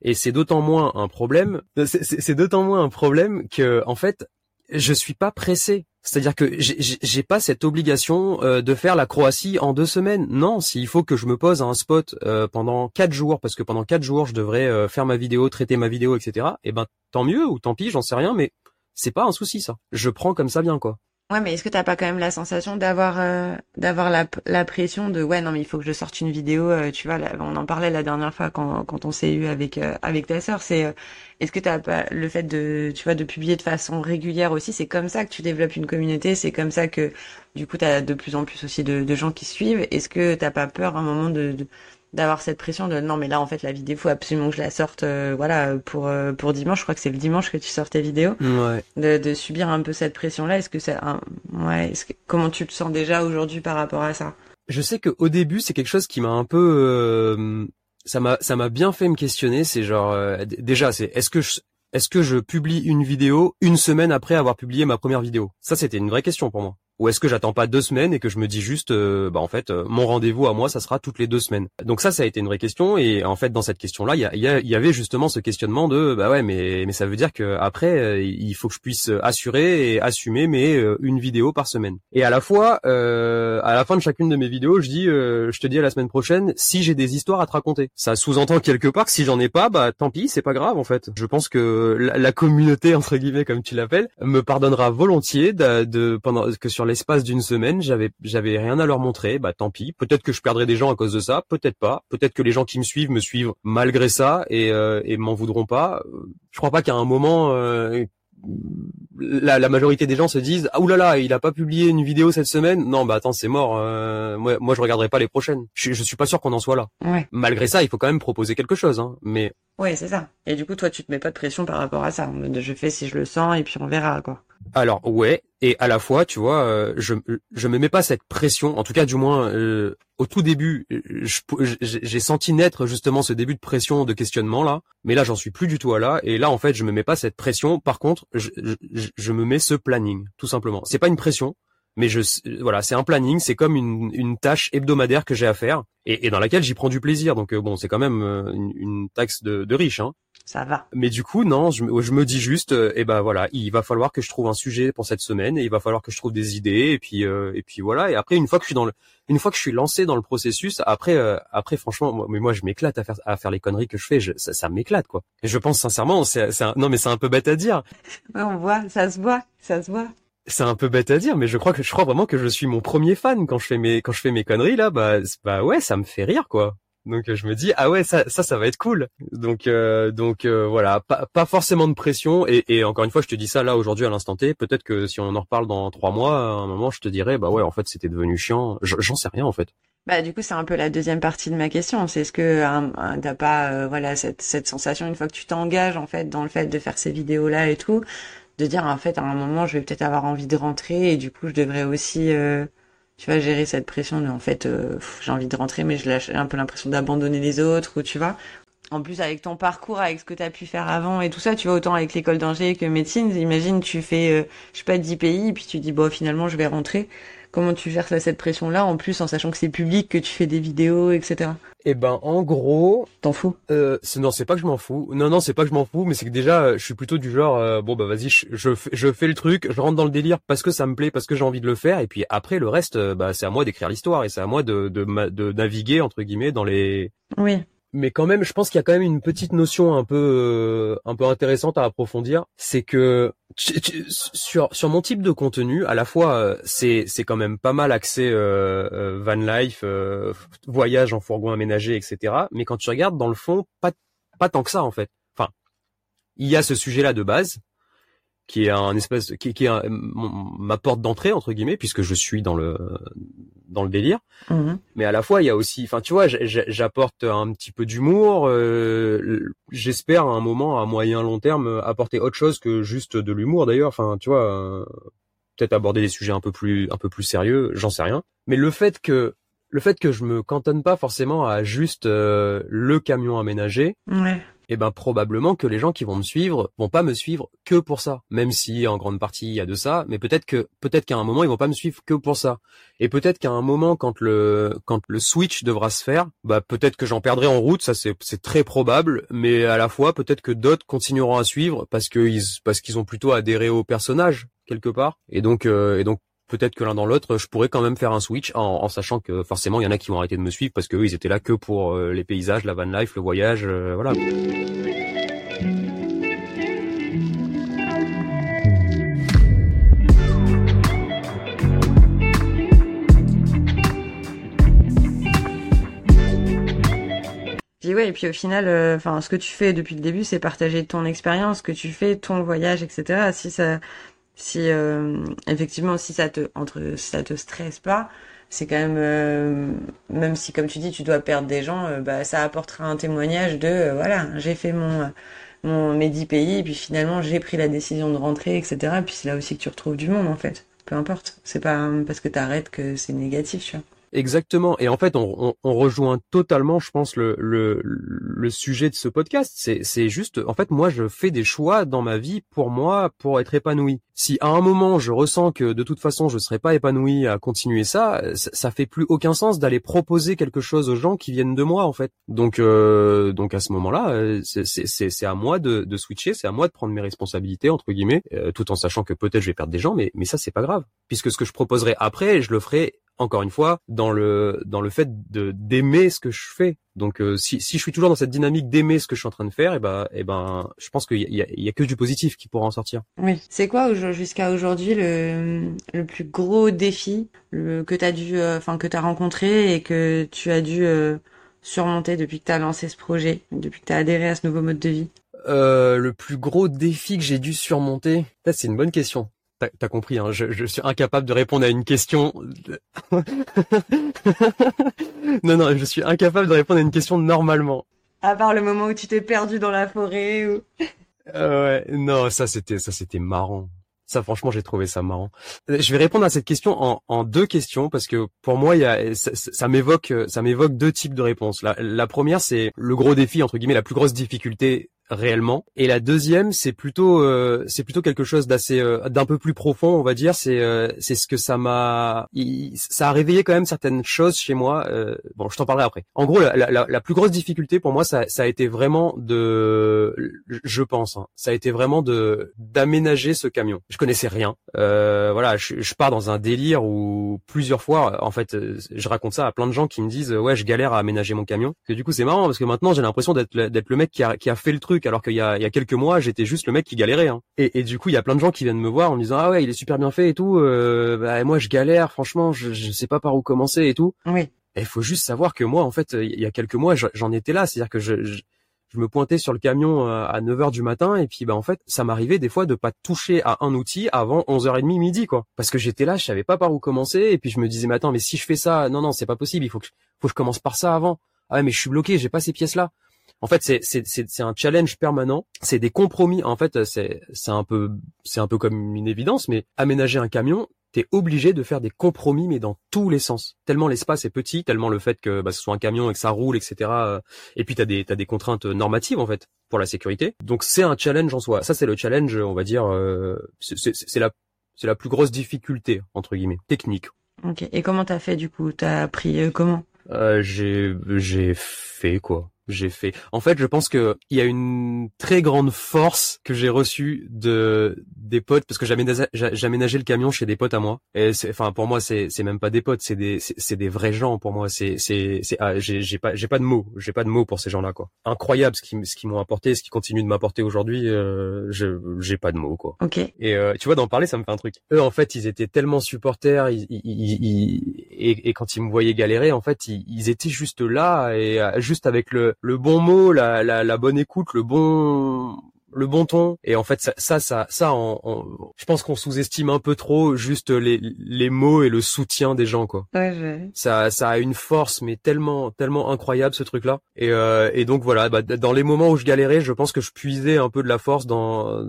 Et c'est d'autant moins un problème, c'est d'autant moins un problème que en fait je suis pas pressé. C'est-à-dire que j'ai pas cette obligation euh, de faire la Croatie en deux semaines. Non, s'il faut que je me pose à un spot euh, pendant quatre jours, parce que pendant quatre jours je devrais euh, faire ma vidéo, traiter ma vidéo, etc. Eh ben tant mieux ou tant pis, j'en sais rien, mais c'est pas un souci ça. Je prends comme ça bien quoi. Ouais, mais est-ce que t'as pas quand même la sensation d'avoir euh, d'avoir la, la pression de ouais non mais il faut que je sorte une vidéo euh, tu vois on en parlait la dernière fois quand quand on s'est eu avec euh, avec ta sœur c'est est-ce que t'as pas le fait de tu vois de publier de façon régulière aussi c'est comme ça que tu développes une communauté c'est comme ça que du coup t'as de plus en plus aussi de, de gens qui suivent. Est-ce que t'as pas peur à un moment de d'avoir cette pression de non mais là en fait la vidéo faut absolument que je la sorte euh, voilà pour euh, pour dimanche. Je crois que c'est le dimanche que tu sors tes vidéos. Ouais. de, de subir un peu cette pression là est-ce que c'est un... ouais est-ce que... comment tu te sens déjà aujourd'hui par rapport à ça? Je sais que au début c'est quelque chose qui m'a un peu euh, ça m'a ça m'a bien fait me questionner. C'est genre déjà c'est est-ce que je est-ce que je publie une vidéo une semaine après avoir publié ma première vidéo? Ça, c'était une vraie question pour moi. Ou est-ce que j'attends pas deux semaines et que je me dis juste, euh, bah en fait, euh, mon rendez-vous à moi, ça sera toutes les deux semaines. Donc ça, ça a été une vraie question. Et en fait, dans cette question-là, il y, avait justement ce questionnement de, bah ouais, mais mais ça veut dire que après, euh, il faut que je puisse assurer et assumer mais une vidéo par semaine. Et à la fois, à la fin de chacune de mes vidéos, je dis, je te dis à la semaine prochaine si j'ai des histoires à te raconter. Ça sous-entend quelque part que si j'en ai pas, bah tant pis, c'est pas grave en fait. Je pense que la, la communauté entre guillemets, comme tu l'appelles, me pardonnera volontiers de, de pendant que sur l'espace d'une semaine, j'avais j'avais rien à leur montrer, bah tant pis. Peut-être que je perdrai des gens à cause de ça, peut-être pas. Peut-être que les gens qui me suivent me suivent malgré ça et euh, et m'en voudront pas. Je crois pas qu'à un moment euh, la, la, majorité des gens se disent ah oulala il a pas publié une vidéo cette semaine non bah attends c'est mort euh, moi moi je regarderai pas les prochaines je, je suis pas sûr qu'on en soit là ouais. malgré ça il faut quand même proposer quelque chose hein, mais ouais c'est ça et du coup toi tu te mets pas de pression par rapport à ça je fais si je le sens et puis on verra quoi Alors ouais, et à la fois, tu vois, euh, je je me mets pas cette pression. En tout cas, du moins, euh, au tout début, j'ai senti naître justement ce début de pression, de questionnement là. Mais là, j'en suis plus du tout à là. Et là, en fait, je me mets pas cette pression. Par contre, je, je, je me mets ce planning, tout simplement. C'est pas une pression, mais je voilà, c'est un planning, c'est comme une, une tâche hebdomadaire que j'ai à faire et, et dans laquelle j'y prends du plaisir. Donc euh, bon, c'est quand même euh, une, une taxe de, de riche, hein. Ça va. Mais du coup, non, je, je me dis juste, euh, eh ben voilà, il va falloir que je trouve un sujet pour cette semaine et il va falloir que je trouve des idées et puis et puis voilà. Et après, une fois que je suis dans le, une fois que je suis lancé dans le processus, après après franchement, moi, mais moi je m'éclate à faire à faire les conneries que je fais, je, ça, ça m'éclate quoi. Et je pense sincèrement, c'est non mais c'est un peu bête à dire. Ouais, on voit, ça se voit, ça se voit c'est un peu bête à dire, mais je crois que je crois vraiment que je suis mon premier fan quand je fais mes quand je fais mes conneries là. Bah bah ouais, ça me fait rire quoi. Donc je me dis ah ouais ça ça ça va être cool. Donc euh, donc euh, voilà, pas, pas forcément de pression et, et encore une fois je te dis ça là aujourd'hui à l'instant T. Peut-être que si on en reparle dans trois mois, à un moment je te dirais bah ouais en fait c'était devenu chiant. J'en sais rien en fait. Bah du coup c'est un peu la deuxième partie de ma question. C'est est-ce que hein, t'as pas euh, voilà cette cette sensation une fois que tu t'engages en fait dans le fait de faire ces vidéos là et tout de dire en fait à un moment je vais peut-être avoir envie de rentrer et du coup je devrais aussi euh, tu vois gérer cette pression de en fait euh, j'ai envie de rentrer mais je lâche un peu l'impression d'abandonner les autres ou tu vois. En plus avec ton parcours avec ce que tu as pu faire avant et tout ça tu vois autant avec l'école d'ingé que médecine imagine tu fais euh, je sais pas 10 pays puis tu dis bon finalement je vais rentrer comment tu gères cette pression là en plus en sachant que c'est public que tu fais des vidéos etc eh ben, en gros, t'en fous euh, Non, c'est pas que je m'en fous. Non, non, c'est pas que je m'en fous, mais c'est que déjà, je suis plutôt du genre, euh, bon bah vas-y, je, fais, je fais le truc, je rentre dans le délire parce que ça me plaît, parce que j'ai envie de le faire, et puis après le reste, euh, bah c'est à moi d'écrire l'histoire et c'est à moi de, de, de, naviguer entre guillemets dans les. Oui mais quand même, je pense qu'il y a quand même une petite notion un peu euh, un peu intéressante à approfondir, c'est que sur sur mon type de contenu, à la fois euh, c'est c'est quand même pas mal axé euh, van life, voyage en fourgon aménagé, etc. Mais quand tu regardes dans le fond, pas pas tant que ça en fait. Enfin, il y a ce sujet-là de base, qui est un espèce qui, qui est ma porte d'entrée entre guillemets puisque je suis dans le dans le délire. Mhm. mais à la fois il y a aussi enfin tu vois j'apporte un petit peu d'humour euh, j'espère à un moment à moyen long terme apporter autre chose que juste de l'humour d'ailleurs. Enfin tu vois euh, peut-être aborder des sujets un peu plus un peu plus sérieux j'en sais rien. Mais le fait que le fait que je me cantonne pas forcément à juste euh, le camion aménagé ouais eh ben probablement que les gens qui vont me suivre vont pas me suivre que pour ça, même si en grande partie il y a de ça, mais peut-être que peut-être qu'à un moment ils vont pas me suivre que pour ça, et peut-être qu'à un moment quand le quand le switch devra se faire, bah peut-être que j'en perdrai en route, ça c'est c'est très probable, mais à la fois peut-être que d'autres continueront à suivre parce que ils parce qu'ils ont plutôt adhéré au personnage quelque part, et donc euh, et donc peut-être que l'un dans l'autre, je pourrais quand même faire un switch en, sachant que forcément il y en a qui vont arrêter de me suivre parce que eux ils étaient là que pour euh, les paysages, la van life, le voyage, euh, voilà. Ouais, et puis au final, euh, ce que tu fais depuis le début, c'est partager ton expérience, ce que tu fais, ton voyage, etc. Si ça, si euh, effectivement si ça te entre ça te stresse pas c'est quand même euh, même si comme tu dis tu dois perdre des gens euh, bah ça apportera un témoignage de voilà j'ai fait mon mon mes pays et puis finalement j'ai pris la décision de rentrer etc puis c'est là aussi que tu retrouves du monde en fait. Peu importe. C'est pas parce que t'arrêtes que c'est négatif tu vois Exactement. Et en fait, on, on, rejoint totalement, je pense, le, le, le sujet de ce podcast. C'est, juste, en fait, moi, je fais des choix dans ma vie pour moi, pour être épanoui. Si à un moment, je ressens que de toute façon, je serai pas épanoui à continuer ça, ça, fait plus aucun sens d'aller proposer quelque chose aux gens qui viennent de moi, en fait. Donc, euh, donc à ce moment-là, euh, c'est à moi de, de switcher, c'est à moi de prendre mes responsabilités entre guillemets, euh, tout en sachant que peut-être je vais perdre des gens, mais mais ça c'est pas grave, puisque ce que je proposerai après, je le ferai encore une fois, dans le dans le fait de d'aimer ce que je fais. Donc euh, si, si je suis toujours dans cette dynamique d'aimer ce que je suis en train de faire, et eh ben et ben je pense qu'il y a, il y a que du positif qui pourra en sortir. Oui. C'est quoi jusqu'à aujourd'hui le le plus gros défi le, que t'as dû euh, enfin que t'as rencontré et que tu as dû euh, surmonter depuis que t'as lancé ce projet, depuis que t'as adhéré à ce nouveau mode de vie? Euh, le plus gros défi que j'ai dû surmonter, c'est une bonne question. T'as compris, hein, je, je, suis incapable de répondre à une question. non, non, je suis incapable de répondre à une question normalement. À part le moment où tu t'es perdu dans la forêt ou. Euh, ouais, non, ça c'était, ça c'était marrant. Ça, franchement, j'ai trouvé ça marrant. Euh, je vais répondre à cette question en, en deux questions parce que pour moi, il y a, ça, ça m'évoque, ça m'évoque deux types de réponses. La, la première, c'est le gros défi entre guillemets, la plus grosse difficulté réellement. Et la deuxième, c'est plutôt euh, c'est plutôt quelque chose d'assez euh, d'un peu plus profond, on va dire. C'est euh, c'est ce que ça m'a ça a réveillé quand même certaines choses chez moi. bon, je t'en parlerai après. En gros, la, plus grosse difficulté pour moi, ça, ça a été vraiment de, je pense, hein, ça a été vraiment de d'aménager ce camion. Je connaissais rien. voilà, je, je, pars dans un délire où plusieurs fois, en fait, je raconte ça à plein de gens qui me disent ouais, je galère à aménager mon camion. Et du coup, c'est marrant parce que maintenant, j'ai l'impression d'être d'être le mec qui a qui a fait le truc alors qu'il y a, il y a quelques mois j'étais juste le mec qui galérait hein. et, et, du coup il y a plein de gens qui viennent me voir en me disant ah ouais il est super bien fait et tout euh, bah, moi je galère franchement je, je sais pas par où commencer et tout oui. Il faut juste savoir que moi en fait il y a quelques mois j'en étais là c'est à dire que je, je je me pointais sur le camion euh, à 9h du matin et puis bah en fait ça m'arrivait des fois de pas toucher à un outil avant 11h30 midi quoi. Parce que j'étais là je savais pas par où commencer et puis je me disais mais attends mais si je fais ça non non c'est pas possible il faut que faut que je commence par ça avant. Ah ouais mais je suis bloqué j'ai pas ces pièces là en fait, c'est c'est c'est un challenge permanent. C'est des compromis. En fait, c'est c'est un peu c'est un peu comme une évidence, mais aménager un camion, t'es obligé de faire des compromis, mais dans tous les sens. Tellement l'espace est petit, tellement le fait que bah, ce soit un camion et que ça roule, etc. Euh, et puis t'as des t'as des contraintes normatives en fait pour la sécurité. Donc c'est un challenge en soi. Ça c'est le challenge, on va dire. Euh, c'est la c'est la plus grosse difficulté entre guillemets technique. Ok. Et comment t'as fait du coup? T'as appris euh, comment? Euh, J'ai j'ai fait quoi? J'ai fait. En fait, je pense que il y a une très grande force que j'ai reçue de des potes parce que j'aménageais le camion chez des potes à moi. Et enfin, pour moi, c'est c'est même pas des potes, c'est des c'est des vrais gens pour moi. C'est c'est c'est ah, j'ai pas j'ai pas de mots, j'ai pas de mots pour ces gens-là quoi. Incroyable ce qui ce qu'ils m'ont apporté, ce qui continue de m'apporter aujourd'hui. Euh, j'ai pas de mots quoi. Ok. Et euh, tu vois, d'en parler, ça me fait un truc. Eux, en fait, ils étaient tellement supporters, ils, ils, ils, et, et, quand ils me voyaient galérer, en fait, ils, ils étaient juste là et euh, juste avec le le bon mot, la, la, la, bonne écoute, le bon le bon ton. Et en fait ça ça ça, ça je pense qu'on sous-estime un peu trop juste les, les mots et le soutien des gens quoi. Ouais, ça ça a une force mais tellement tellement incroyable ce truc là et euh, et donc voilà bah, dans les moments où je galérais je pense que je puisais un peu de la force dans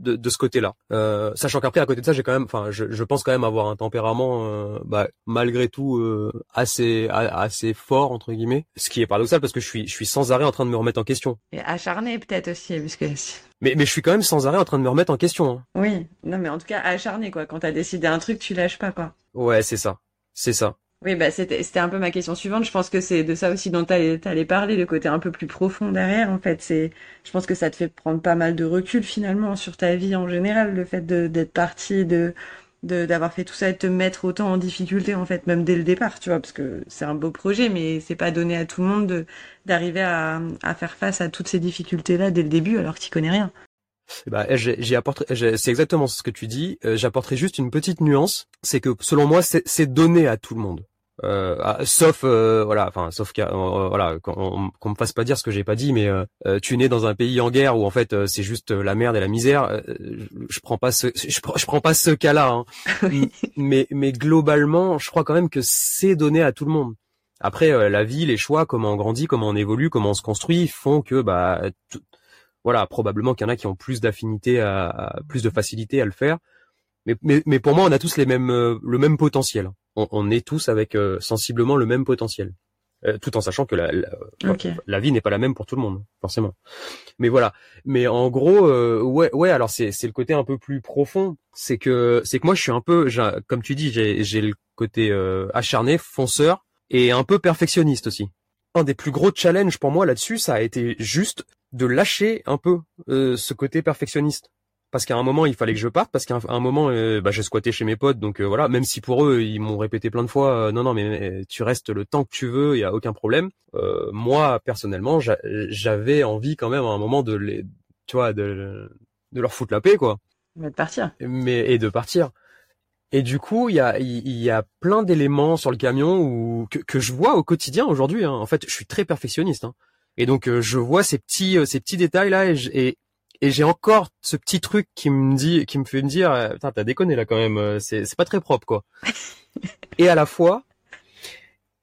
de, de ce côté-là. Euh, sachant qu'après à côté de ça, j'ai quand même, enfin, je, je, pense quand même avoir un tempérament, euh, bah, malgré tout, euh, assez assez fort entre guillemets. Ce qui est paradoxal parce que je suis je suis sans arrêt en train de me remettre en question. Et acharné peut-être aussi, puisque. Mais mais je suis quand même sans arrêt en train de me remettre en question. Hein. Oui, non mais en tout cas acharné quoi. Quand t'as décidé un truc, tu lâches pas quoi. Ouais, c'est ça, c'est ça. Oui, bah c'était un peu ma question suivante. Je pense que c'est de ça aussi dont tu allais parler, le côté un peu plus profond derrière. En fait, c'est, je pense que ça te fait prendre pas mal de recul finalement sur ta vie en général, le fait d'être parti, de d'avoir fait tout ça et de te mettre autant en difficulté en fait, même dès le départ, tu vois, parce que c'est un beau projet, mais c'est pas donné à tout le monde de d'arriver à, faire face à toutes ces difficultés là dès le début alors que tu connais rien. Bah, j'ai apporté, c'est exactement ce que tu dis. Euh, j'apporterai juste une petite nuance, c'est que selon moi, c'est donné à tout le monde. Euh, ah, sauf euh, voilà enfin sauf qu euh, voilà qu'on me fasse pas dire ce que j'ai pas dit mais tu es né dans un pays en guerre où en fait c'est juste la merde et la misère. Je prends pas ce je, prends pas ce cas-là hein. mais mais globalement je crois quand même que c'est donné à tout le monde. Après la vie les choix comment on grandit comment on évolue comment on se construit font que bah voilà probablement qu'il y en a qui ont plus d'affinité à, plus de facilité à le faire. Mais, mais, mais pour moi on a tous les mêmes le même potentiel on, est tous avec euh, sensiblement le même potentiel. Euh, tout en sachant que la, la, vie n'est pas la même pour tout le monde, forcément. Mais voilà. Mais en gros, euh, ouais, ouais. Alors c'est c'est le côté un peu plus profond. C'est que c'est que moi je suis un peu, comme tu dis, j'ai j'ai le côté acharné, fonceur et un peu perfectionniste aussi. Un des plus gros challenges pour moi là-dessus, ça a été juste de lâcher un peu ce côté perfectionniste parce qu'à un moment il fallait que je parte parce qu'à un, moment euh, bah, j'ai squatté chez mes potes donc euh, voilà. Même si pour eux ils m'ont répété plein de fois euh, non non mais tu restes le temps que tu veux il y a aucun problème. Moi personnellement j'avais envie quand même à un moment de les tu vois de, de leur foutre la paix quoi. Mais de partir. Mais et de partir. Et du coup il y a il y a plein d'éléments sur le camion où que, que je vois au quotidien aujourd'hui hein. en fait je suis très perfectionniste hein. et donc je vois ces petits ces petits détails là et, et et j'ai encore ce petit truc qui me dit, qui me fait me dire, euh, putain, t'as déconné là quand même, euh, c'est, c'est pas très propre quoi. et à la fois,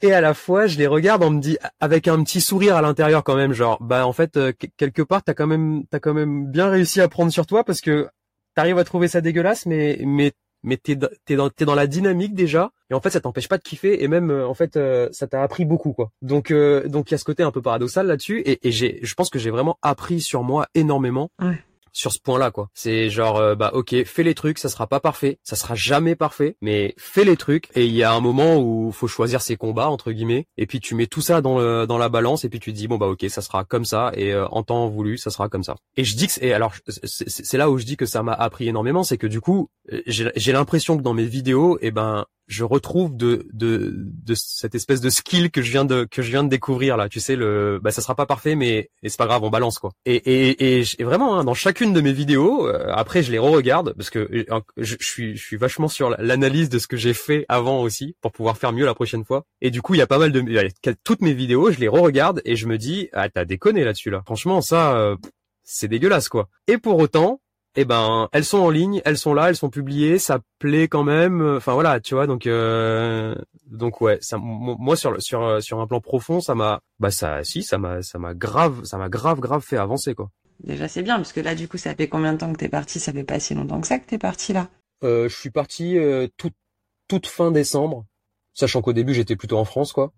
et à la fois, je les regarde, on me dit avec un petit sourire à l'intérieur quand même, genre, bah en fait, euh, quelque part, t'as quand même, t'as quand même bien réussi à prendre sur toi parce que t'arrives à trouver ça dégueulasse, mais mais mais t'es t'es dans t'es dans la dynamique déjà et en fait ça t'empêche pas de kiffer et même euh, en fait euh, ça t'a appris beaucoup quoi donc euh, donc il y a ce côté un peu paradoxal là-dessus et, et j'ai je pense que j'ai vraiment appris sur moi énormément Ouais. Sur ce point-là quoi. C'est genre euh, bah ok fais les trucs ça sera pas parfait ça sera jamais parfait mais fais les trucs. Et il y a un moment où faut choisir ses combats entre guillemets et puis tu mets tout ça dans le, dans la balance et puis tu te dis bon bah ok ça sera comme ça et euh, en temps voulu ça sera comme ça. Et je dis que et alors c'est là où je dis que ça m'a appris énormément c'est que du coup euh, j'ai l'impression que dans mes vidéos et ben je retrouve de, de de cette espèce de skill que je viens de que je viens de découvrir là. Tu sais le bah ça sera pas parfait mais c'est pas grave on balance quoi. Et et et, et vraiment hein, dans chacune de mes vidéos euh, après je les re-regarde parce que euh, je, je suis je suis vachement sur l'analyse de ce que j'ai fait avant aussi pour pouvoir faire mieux la prochaine fois et du coup il y a pas mal de toutes mes vidéos je les re-regarde et je me dis ah t'as déconné là-dessus là franchement ça euh, c'est dégueulasse quoi et pour autant eh ben elles sont en ligne, elles sont là, elles sont publiées, ça plaît quand même. Enfin voilà, tu vois donc euh, donc ouais, ça mo- moi sur sur euh, sur un plan profond, ça m'a bah ça si ça m'a ça m'a grave ça m'a grave grave fait avancer quoi. Déjà, c'est bien, parce que là, du coup, ça fait combien de temps que t'es parti? Ça fait pas si longtemps que ça que t'es parti là? Euh, je suis parti euh, toute toute fin décembre, sachant qu'au début j'étais plutôt en France quoi.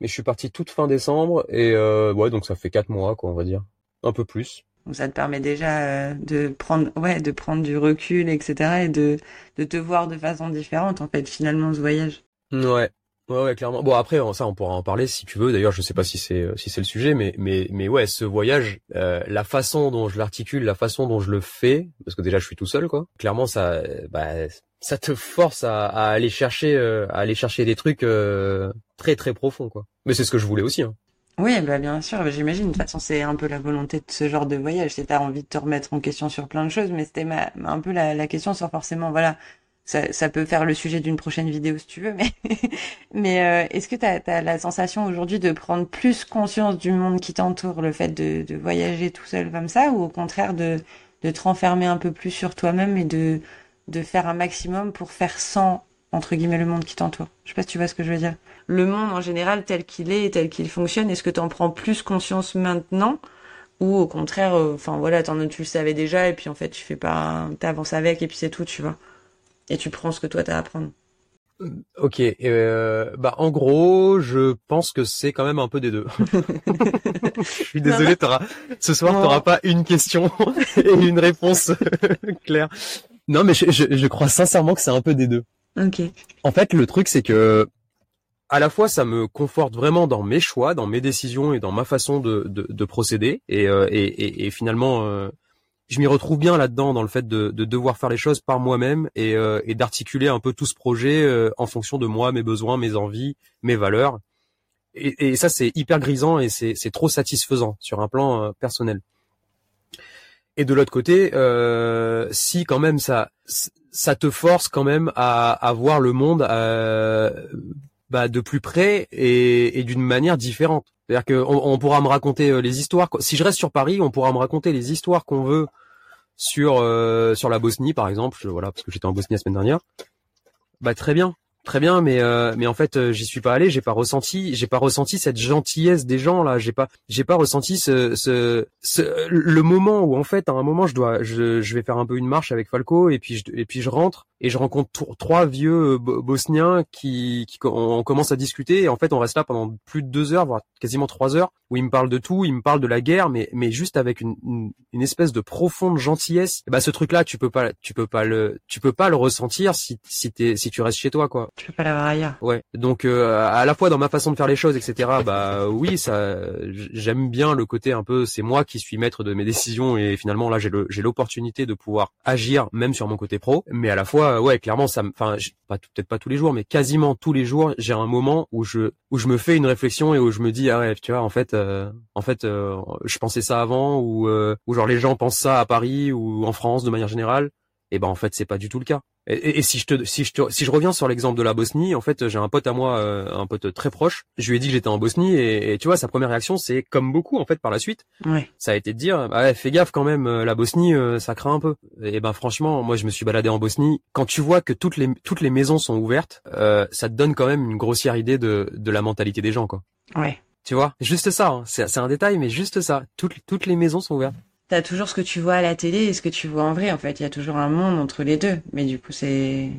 Mais je suis parti toute fin décembre et euh, ouais donc ça fait quatre mois quoi on va dire, un peu plus. Donc ça te permet déjà euh, de prendre, ouais, de prendre du recul, etc., et de de te voir de façon différente, en fait, finalement, ce voyage. Ouais. Ouais, ouais, clairement. Bon, après, ça, on pourra en parler si tu veux. D'ailleurs, je sais pas si c'est si c'est le sujet, mais mais mais ouais, ce voyage, euh, la façon dont je l'articule, la façon dont je le fais, parce que déjà, je suis tout seul, quoi. Clairement, ça, euh, bah, ça te force à, à aller chercher, euh, à aller chercher des trucs euh, très très profonds, quoi. Mais c'est ce que je voulais aussi. Hein. Oui, bah bien sûr, j'imagine. De toute façon, c'est un peu la volonté de ce genre de voyage. C'est t'as envie de te remettre en question sur plein de choses, mais c'était ma, un peu la, la question sans forcément, voilà. Ça, peut faire le sujet d'une prochaine vidéo si tu veux, mais euh, est-ce que t'as as la sensation aujourd'hui de prendre plus conscience du monde qui t'entoure, le fait de, voyager tout seul comme ça, ou au contraire de de te renfermer un peu plus sur toi-même et de faire un maximum pour faire sans entre guillemets le monde qui t'entoure? Je sais pas si tu vois ce que je veux dire. Le monde en général tel qu'il est, tel qu'il fonctionne, est-ce que tu en prends plus conscience maintenant? Ou au contraire, euh, enfin voilà, tu le savais déjà et puis en fait tu fais pas, t'avances avec et puis c'est tout, tu vois. Et tu prends ce que toi t'as à apprendre. Ok. Euh, bah, en gros, je pense que c'est quand même un peu des deux. je suis désolé, t'auras ce soir, t'auras pas une question et une réponse claire. Non, mais je, je, je crois sincèrement que c'est un peu des deux. Ok. En fait, le truc, c'est que à la fois, ça me conforte vraiment dans mes choix, dans mes décisions et dans ma façon de, de, de procéder. Et, euh, et, et, et finalement, euh, je m'y retrouve bien là-dedans, dans le fait de, de devoir faire les choses par moi-même et, euh, et d'articuler un peu tout ce projet euh, en fonction de moi, mes besoins, mes envies, mes valeurs. Et, et ça, c'est hyper grisant et c'est trop satisfaisant sur un plan euh, personnel. Et de l'autre côté, euh, si quand même ça ça te force quand même à, à voir le monde euh, bah, de plus près et, d'une manière différente. C'est-à-dire qu'on on pourra me raconter euh, les histoires. Si je reste sur Paris, on pourra me raconter les histoires qu'on veut sur euh, sur la Bosnie, par exemple. Voilà, parce que j'étais en Bosnie la semaine dernière. Bah très bien, très bien, mais euh, mais en fait euh, j'y suis pas allé, j'ai pas ressenti, j'ai pas ressenti cette gentillesse des gens là, j'ai pas j'ai pas ressenti ce, ce ce le moment où en fait à un moment je dois je, je vais faire un peu une marche avec Falco et puis je, et puis je rentre et je rencontre tro- trois vieux euh, bo- bosniens qui qui on, commence à discuter et en fait on reste là pendant plus de deux heures voire quasiment trois heures où ils me parlent de tout, ils me parlent de la guerre mais mais juste avec une une, une espèce de profonde gentillesse. Et bah ce truc là tu peux pas tu peux pas le tu peux pas le ressentir si si t'es si tu restes chez toi quoi. Tu peux pas l'avoir ailleurs. Ouais. Donc euh, à la fois dans ma façon de faire les choses, etc. Bah oui, ça, j'aime bien le côté un peu, c'est moi qui suis maître de mes décisions et finalement là j'ai le, j'ai l'opportunité de pouvoir agir même sur mon côté pro. Mais à la fois, ouais, clairement ça, enfin pas peut-être pas tous les jours, mais quasiment tous les jours, j'ai un moment où je où je me fais une réflexion et où je me dis ah ouais, tu vois, en fait, euh, en fait, euh, je pensais ça avant ou euh, ou genre les gens pensent ça à Paris ou en France de manière générale. Et ben en fait c'est pas du tout le cas. Et, et- et si je te, si je te, si je reviens sur l'exemple de la Bosnie, en fait, j'ai un pote à moi, euh, un pote très proche. Je lui ai dit que j'étais en Bosnie et, et tu vois, sa première réaction, c'est comme beaucoup en fait par la suite, Ouais. ça a été de dire, ah ouais, fais gaffe quand même, euh, la Bosnie, euh, ça craint un peu. Et ben franchement, moi je me suis baladé en Bosnie. Quand tu vois que toutes les toutes les maisons sont ouvertes, euh, ça te donne quand même une grossière idée de de la mentalité des gens, quoi. Ouais. Tu vois, juste ça. hein. C'est c'est un détail, mais juste ça. Toutes toutes les maisons sont ouvertes. T'as toujours ce que tu vois à la télé et ce que tu vois en vrai. En fait, il y a toujours un monde entre les deux. Mais du coup, c'est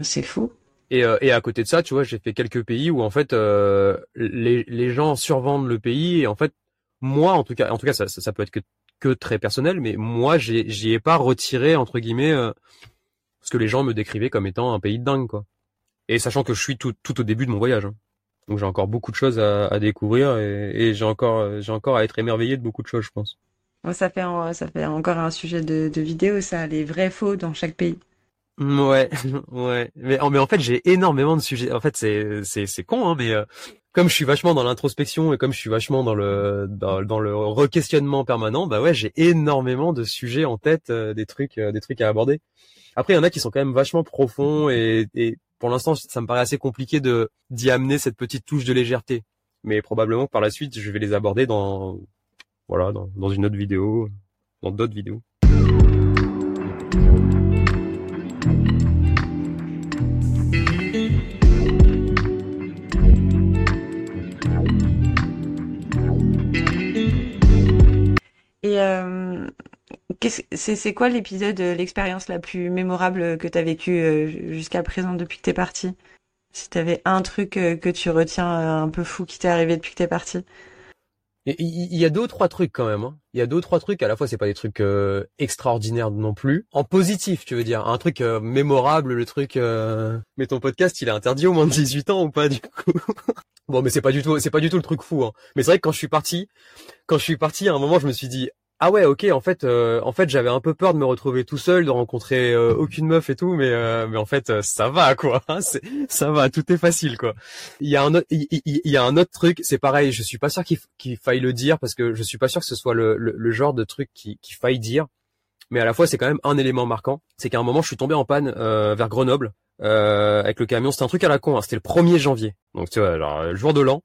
c'est fou. Et, euh, à côté de ça, tu vois, j'ai fait quelques pays où en fait euh, les, les gens survendent le pays et en fait moi en tout cas, en tout cas ça, ça, peut être que, que très personnel, mais moi j'y ai pas retiré entre guillemets euh, ce que les gens me décrivaient comme étant un pays de dingue quoi. Et sachant que je suis tout, tout au début de mon voyage, hein. donc j'ai encore beaucoup de choses à, à découvrir et, et j'ai encore j'ai encore à être émerveillé de beaucoup de choses, je pense. Ça fait encore un sujet de, de vidéo ça, les vrais faux dans chaque pays. Ouais, ouais. Mais, en fait, j'ai énormément de sujets. En fait, c'est con, hein, mais euh, comme je suis vachement dans l'introspection et comme je suis vachement dans le dans, dans le re-questionnement permanent, bah ouais, j'ai énormément de sujets en tête, euh, des trucs euh, des trucs à aborder. Après, il y en a qui sont quand même vachement profonds et, et pour l'instant, ça me paraît assez compliqué de d'y amener cette petite touche de légèreté. Mais probablement par la suite, je vais les aborder dans voilà dans, une autre vidéo, dans d'autres vidéos. Et euh, c'est quoi l'épisode, euh, l'expérience la plus mémorable que tu as vécue euh, jusqu'à présent depuis que t'es parti? Si t'avais un truc que tu retiens un peu fou qui t'est arrivé depuis que t'es parti? Il y a deux ou trois trucs quand même. Hein. Il y a deux ou trois trucs. À la fois, c'est pas des trucs extraordinaires non plus. En positif, tu veux dire, un truc mémorable, le truc. Mais ton podcast, il est interdit au moins de 18 ans ou pas du coup? Bon, mais c'est pas du tout, c'est pas du tout le truc fou. Hein. Mais c'est vrai que quand je suis parti, quand je suis parti, à un moment, je me suis dit, ah ouais, ok, en fait, euh, en fait, j'avais un peu peur de me retrouver tout seul, de rencontrer euh, aucune meuf et tout, mais euh, mais en fait, ça va quoi, ça va, tout est facile quoi. Il y a un autre, il, y a un autre truc, c'est pareil, je suis pas sûr qu'il faille le dire parce que je suis pas sûr que ce soit le, le, genre de truc qui qu'il faille dire, mais à la fois c'est quand même un élément marquant, c'est qu'à un moment je suis tombé en panne vers Grenoble avec le camion, c'était un truc à la con, hein, c'était le 1er janvier, donc tu vois, alors jour de l'an,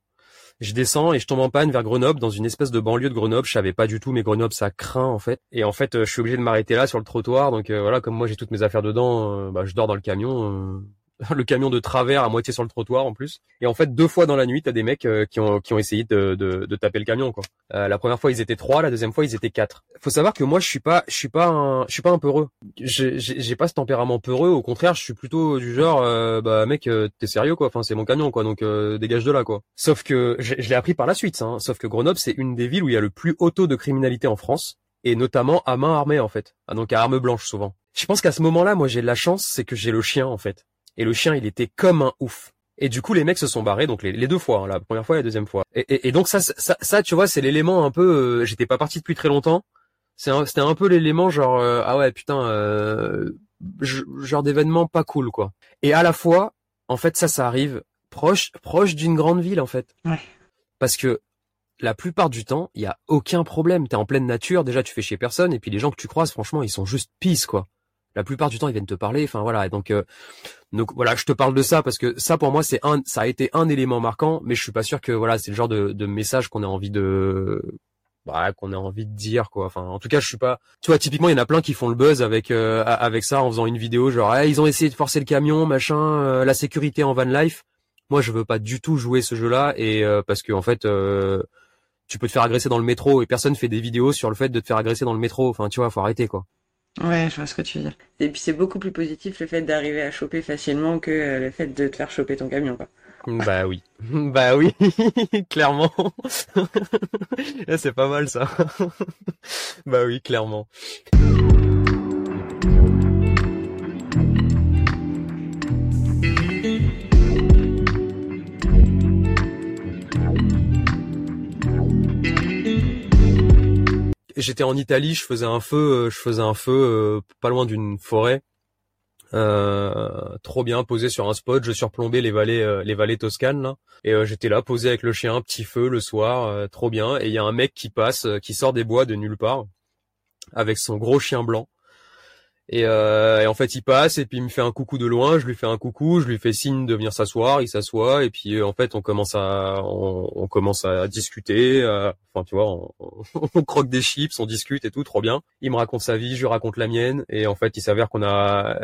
je descends et je tombe en panne vers Grenoble dans une espèce de banlieue de Grenoble. Je savais pas du tout, mais Grenoble ça craint en fait. Et en fait, euh, je suis obligé de m'arrêter là sur le trottoir. Donc euh, voilà, comme moi j'ai toutes mes affaires dedans, euh, bah, je dors dans le camion. le camion de travers à moitié sur le trottoir en plus. Et en fait, deux fois dans la nuit, t'as des mecs euh, qui ont qui ont essayé de, de, de taper le camion quoi. Euh, la première fois ils étaient trois, la deuxième fois ils étaient quatre. Faut savoir que moi je suis pas je suis pas un je suis pas un peureux. J'ai pas ce tempérament peureux. Au contraire, je suis plutôt du genre euh, bah mec t'es sérieux quoi. Enfin c'est mon camion quoi donc dégage de là quoi. Sauf que je, l'ai appris par la suite. Hein. Sauf que Grenoble c'est une des villes où il y a le plus haut taux de criminalité en France et notamment à main armée en fait. Ah, donc à arme blanche souvent. Je pense qu'à ce moment-là, moi j'ai de la chance, c'est que j'ai le chien en fait et le chien il était comme un ouf. Et du coup, les mecs se sont barrés, donc les, deux fois, hein, la première fois et la deuxième fois. Et, donc ça, ça, ça, tu vois, c'est l'élément un peu. Euh, j'étais pas parti depuis très longtemps. C'était un, peu l'élément genre euh, ah ouais putain, euh, genre d'événement pas cool quoi. Et à la fois, en fait, ça, ça arrive proche, proche d'une grande ville en fait. Ouais. Parce que la plupart du temps, il y a aucun problème. T'es en pleine nature, déjà tu fais chier personne, et puis les gens que tu croises, franchement, ils sont juste pisse quoi la plupart du temps ils viennent te parler enfin voilà donc euh, donc voilà je te parle de ça parce que ça pour moi c'est un ça a été un élément marquant mais je suis pas sûr que voilà c'est le genre de, de message qu'on a envie de bah, qu'on a envie de dire quoi. Enfin en tout cas je suis pas tu vois typiquement il y en a plein qui font le buzz avec euh, avec ça en faisant une vidéo genre ils ont essayé de forcer le camion machin euh, la sécurité en van life. Moi je veux pas du tout jouer ce jeu là et parce que en fait tu peux te faire agresser dans le métro et personne fait des vidéos sur le fait de te faire agresser dans le métro. Enfin tu vois faut arrêter quoi Ouais, je vois ce que tu veux dire. Et puis c'est beaucoup plus positif le fait d'arriver à choper facilement que euh, le fait de te faire choper ton camion, quoi. Bah oui, bah oui, clairement. c'est pas mal ça. bah oui, clairement. J'étais en Italie, je faisais un feu, euh, je faisais un feu euh, pas loin d'une forêt. Euh, trop bien posé sur un spot, je surplombais les vallées les vallées toscanes là. Et j'étais là posé avec le chien, petit feu le soir, trop bien. Et il y a un mec qui passe qui sort des bois de nulle part avec son gros chien blanc euh, et, en fait, il passe et puis il me fait un coucou de loin. Je lui fais un coucou, je lui fais signe de venir s'asseoir. Il s'assoit et puis euh, en fait, on commence à on, commence à discuter. Euh, enfin, tu vois, on, croque des chips, on discute et tout, trop bien. Il me raconte sa vie, je lui raconte la mienne et en fait, il s'avère qu'on a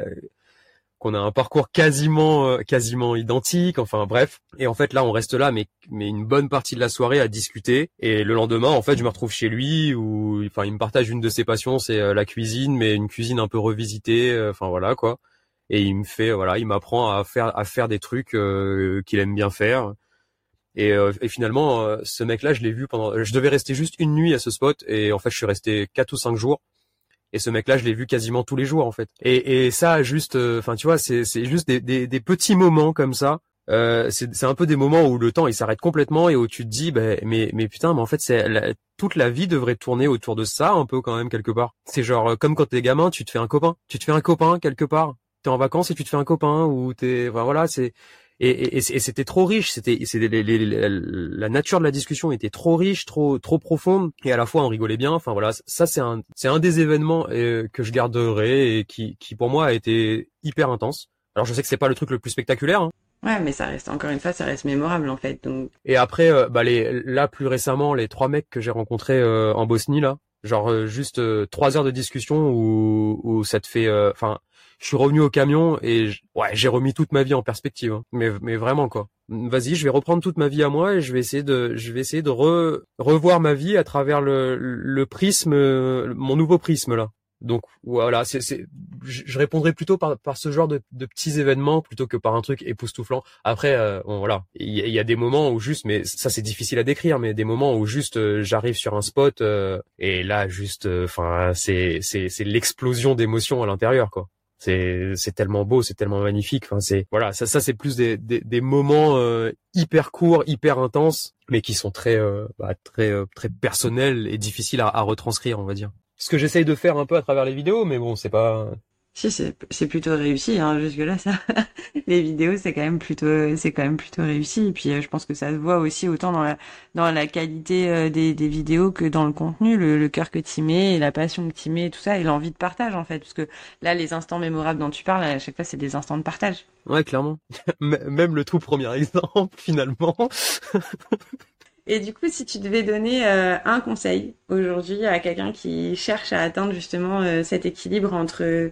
qu'on a un parcours quasiment euh, quasiment identique, enfin bref. Et en fait là on reste là mais mais une bonne partie de la soirée à discuter et le lendemain en fait je me retrouve chez lui où enfin il me partage une de ses passions, c'est euh, la cuisine mais une cuisine un peu revisitée, euh, enfin voilà quoi. Et il me fait voilà, il m'apprend à faire à faire des trucs qu'il aime bien faire. Et, et finalement, ce mec-là, je l'ai vu pendant. Je devais rester juste une nuit à ce spot, et en fait, je suis resté quatre ou cinq jours. Et ce mec-là, je l'ai vu quasiment tous les jours en fait. Et, et ça, juste, euh, enfin, tu vois, c'est juste des, des, des, petits moments comme ça. Euh, c'est un peu des moments où le temps il s'arrête complètement et où tu te dis, bah, mais mais putain, mais en fait, c'est toute la vie devrait tourner autour de ça un peu quand même quelque part. C'est genre euh, comme quand t'es gamin, tu te fais un copain, tu te fais un copain quelque part. T'es en vacances et tu te fais un copain ou t'es, voilà, c'est et, et, c'était trop riche c'était la nature de la discussion était trop riche trop trop profonde et à la fois on rigolait bien enfin voilà ça c'est un c'est un des événements euh, que je garderai et qui qui pour moi a été hyper intense alors je sais que c'est pas le truc le plus spectaculaire hein. Ouais, mais ça reste encore une fois, ça reste mémorable en fait. Donc. Et après, euh, bah les, là plus récemment, les trois mecs que j'ai rencontrés euh, en Bosnie là, genre juste trois heures de discussion où, où ça te fait, enfin, je suis revenu au camion et ouais, j'ai remis toute ma vie en perspective. Hein. Mais, mais vraiment quoi. Vas-y, je vais reprendre toute ma vie à moi et je vais essayer de, je vais essayer de revoir ma vie à travers le, le prisme, mon nouveau prisme là. Donc voilà, c'est, c'est, je répondrai plutôt par, par ce genre de, de, petits événements plutôt que par un truc époustouflant. Après, euh, bon, voilà, il y, a des moments où juste, mais ça c'est difficile à décrire, mais des moments où juste euh, j'arrive sur un spot euh, et là juste, enfin, c'est, c'est, c'est l'explosion d'émotions à l'intérieur, quoi c'est c'est tellement beau, c'est tellement magnifique. Enfin, c'est voilà, ça ça c'est plus des des, des moments euh, hyper courts, hyper intenses, mais qui sont très euh, bah, très euh, très personnels et difficiles à, à retranscrire, on va dire. Ce que j'essaye de faire un peu à travers les vidéos, mais bon, c'est pas si c'est plutôt réussi hein, jusque là ça. Les vidéos c'est quand même plutôt c'est quand même plutôt réussi. Et puis euh, je pense que ça se voit aussi autant dans la dans la qualité euh, des, des vidéos que dans le contenu le, le cœur que tu mets et la passion que tu mets tout ça et l'envie de partage en fait. Parce que là les instants mémorables dont tu parles à chaque fois c'est des instants de partage. Ouais clairement. Même le tout premier exemple finalement. Et du coup, si tu devais donner euh, un conseil aujourd'hui à quelqu'un qui cherche à atteindre justement cet équilibre entre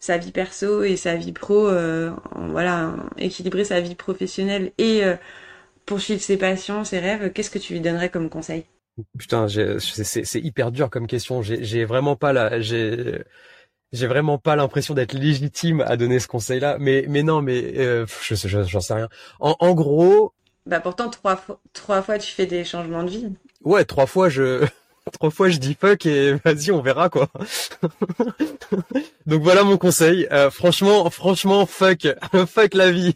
sa vie perso et sa vie pro, euh, voilà, équilibrer sa vie professionnelle et euh, poursuivre ses passions, ses rêves, qu'est-ce que tu lui donnerais comme conseil? Putain, c'est hyper dur comme question. J'ai vraiment pas la, j'ai j'ai vraiment pas l'impression d'être légitime à donner ce conseil-là. Mais mais non, mais euh, je j'en sais rien. En, en gros. Bah pourtant trois fois trois fois tu fais des changements de vie. Ouais, trois fois je trois fois je dis fuck et vas-y on verra quoi. Donc voilà mon conseil. Euh, franchement, franchement fuck, fuck la vie.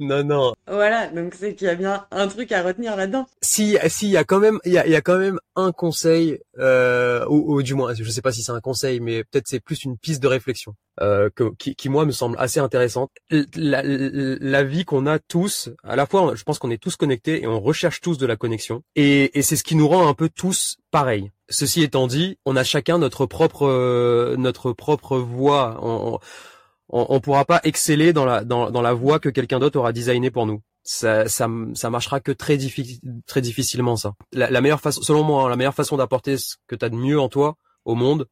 Non non. Voilà, donc c'est qu'il y a bien un truc à retenir là-dedans. Si si il y a quand même il y a, y a quand même un conseil euh, ou, ou, du moins je sais pas si c'est un conseil mais peut-être c'est plus une piste de réflexion euh, que, qui, qui moi me semble assez intéressante. La, la, vie qu'on a tous, à la fois je pense qu'on est tous connectés et on recherche tous de la connexion et, et c'est ce qui nous rend un peu tous pareils. Ceci étant dit, on a chacun notre propre euh, notre propre voie. On, on, on, pourra pas exceller dans la dans, dans la voie que quelqu'un d'autre aura designé pour nous ça, ça, ça marchera que très, très difficilement ça. La, la meilleure façon, selon moi, hein, la meilleure façon d'apporter ce que tu as de mieux en toi au monde,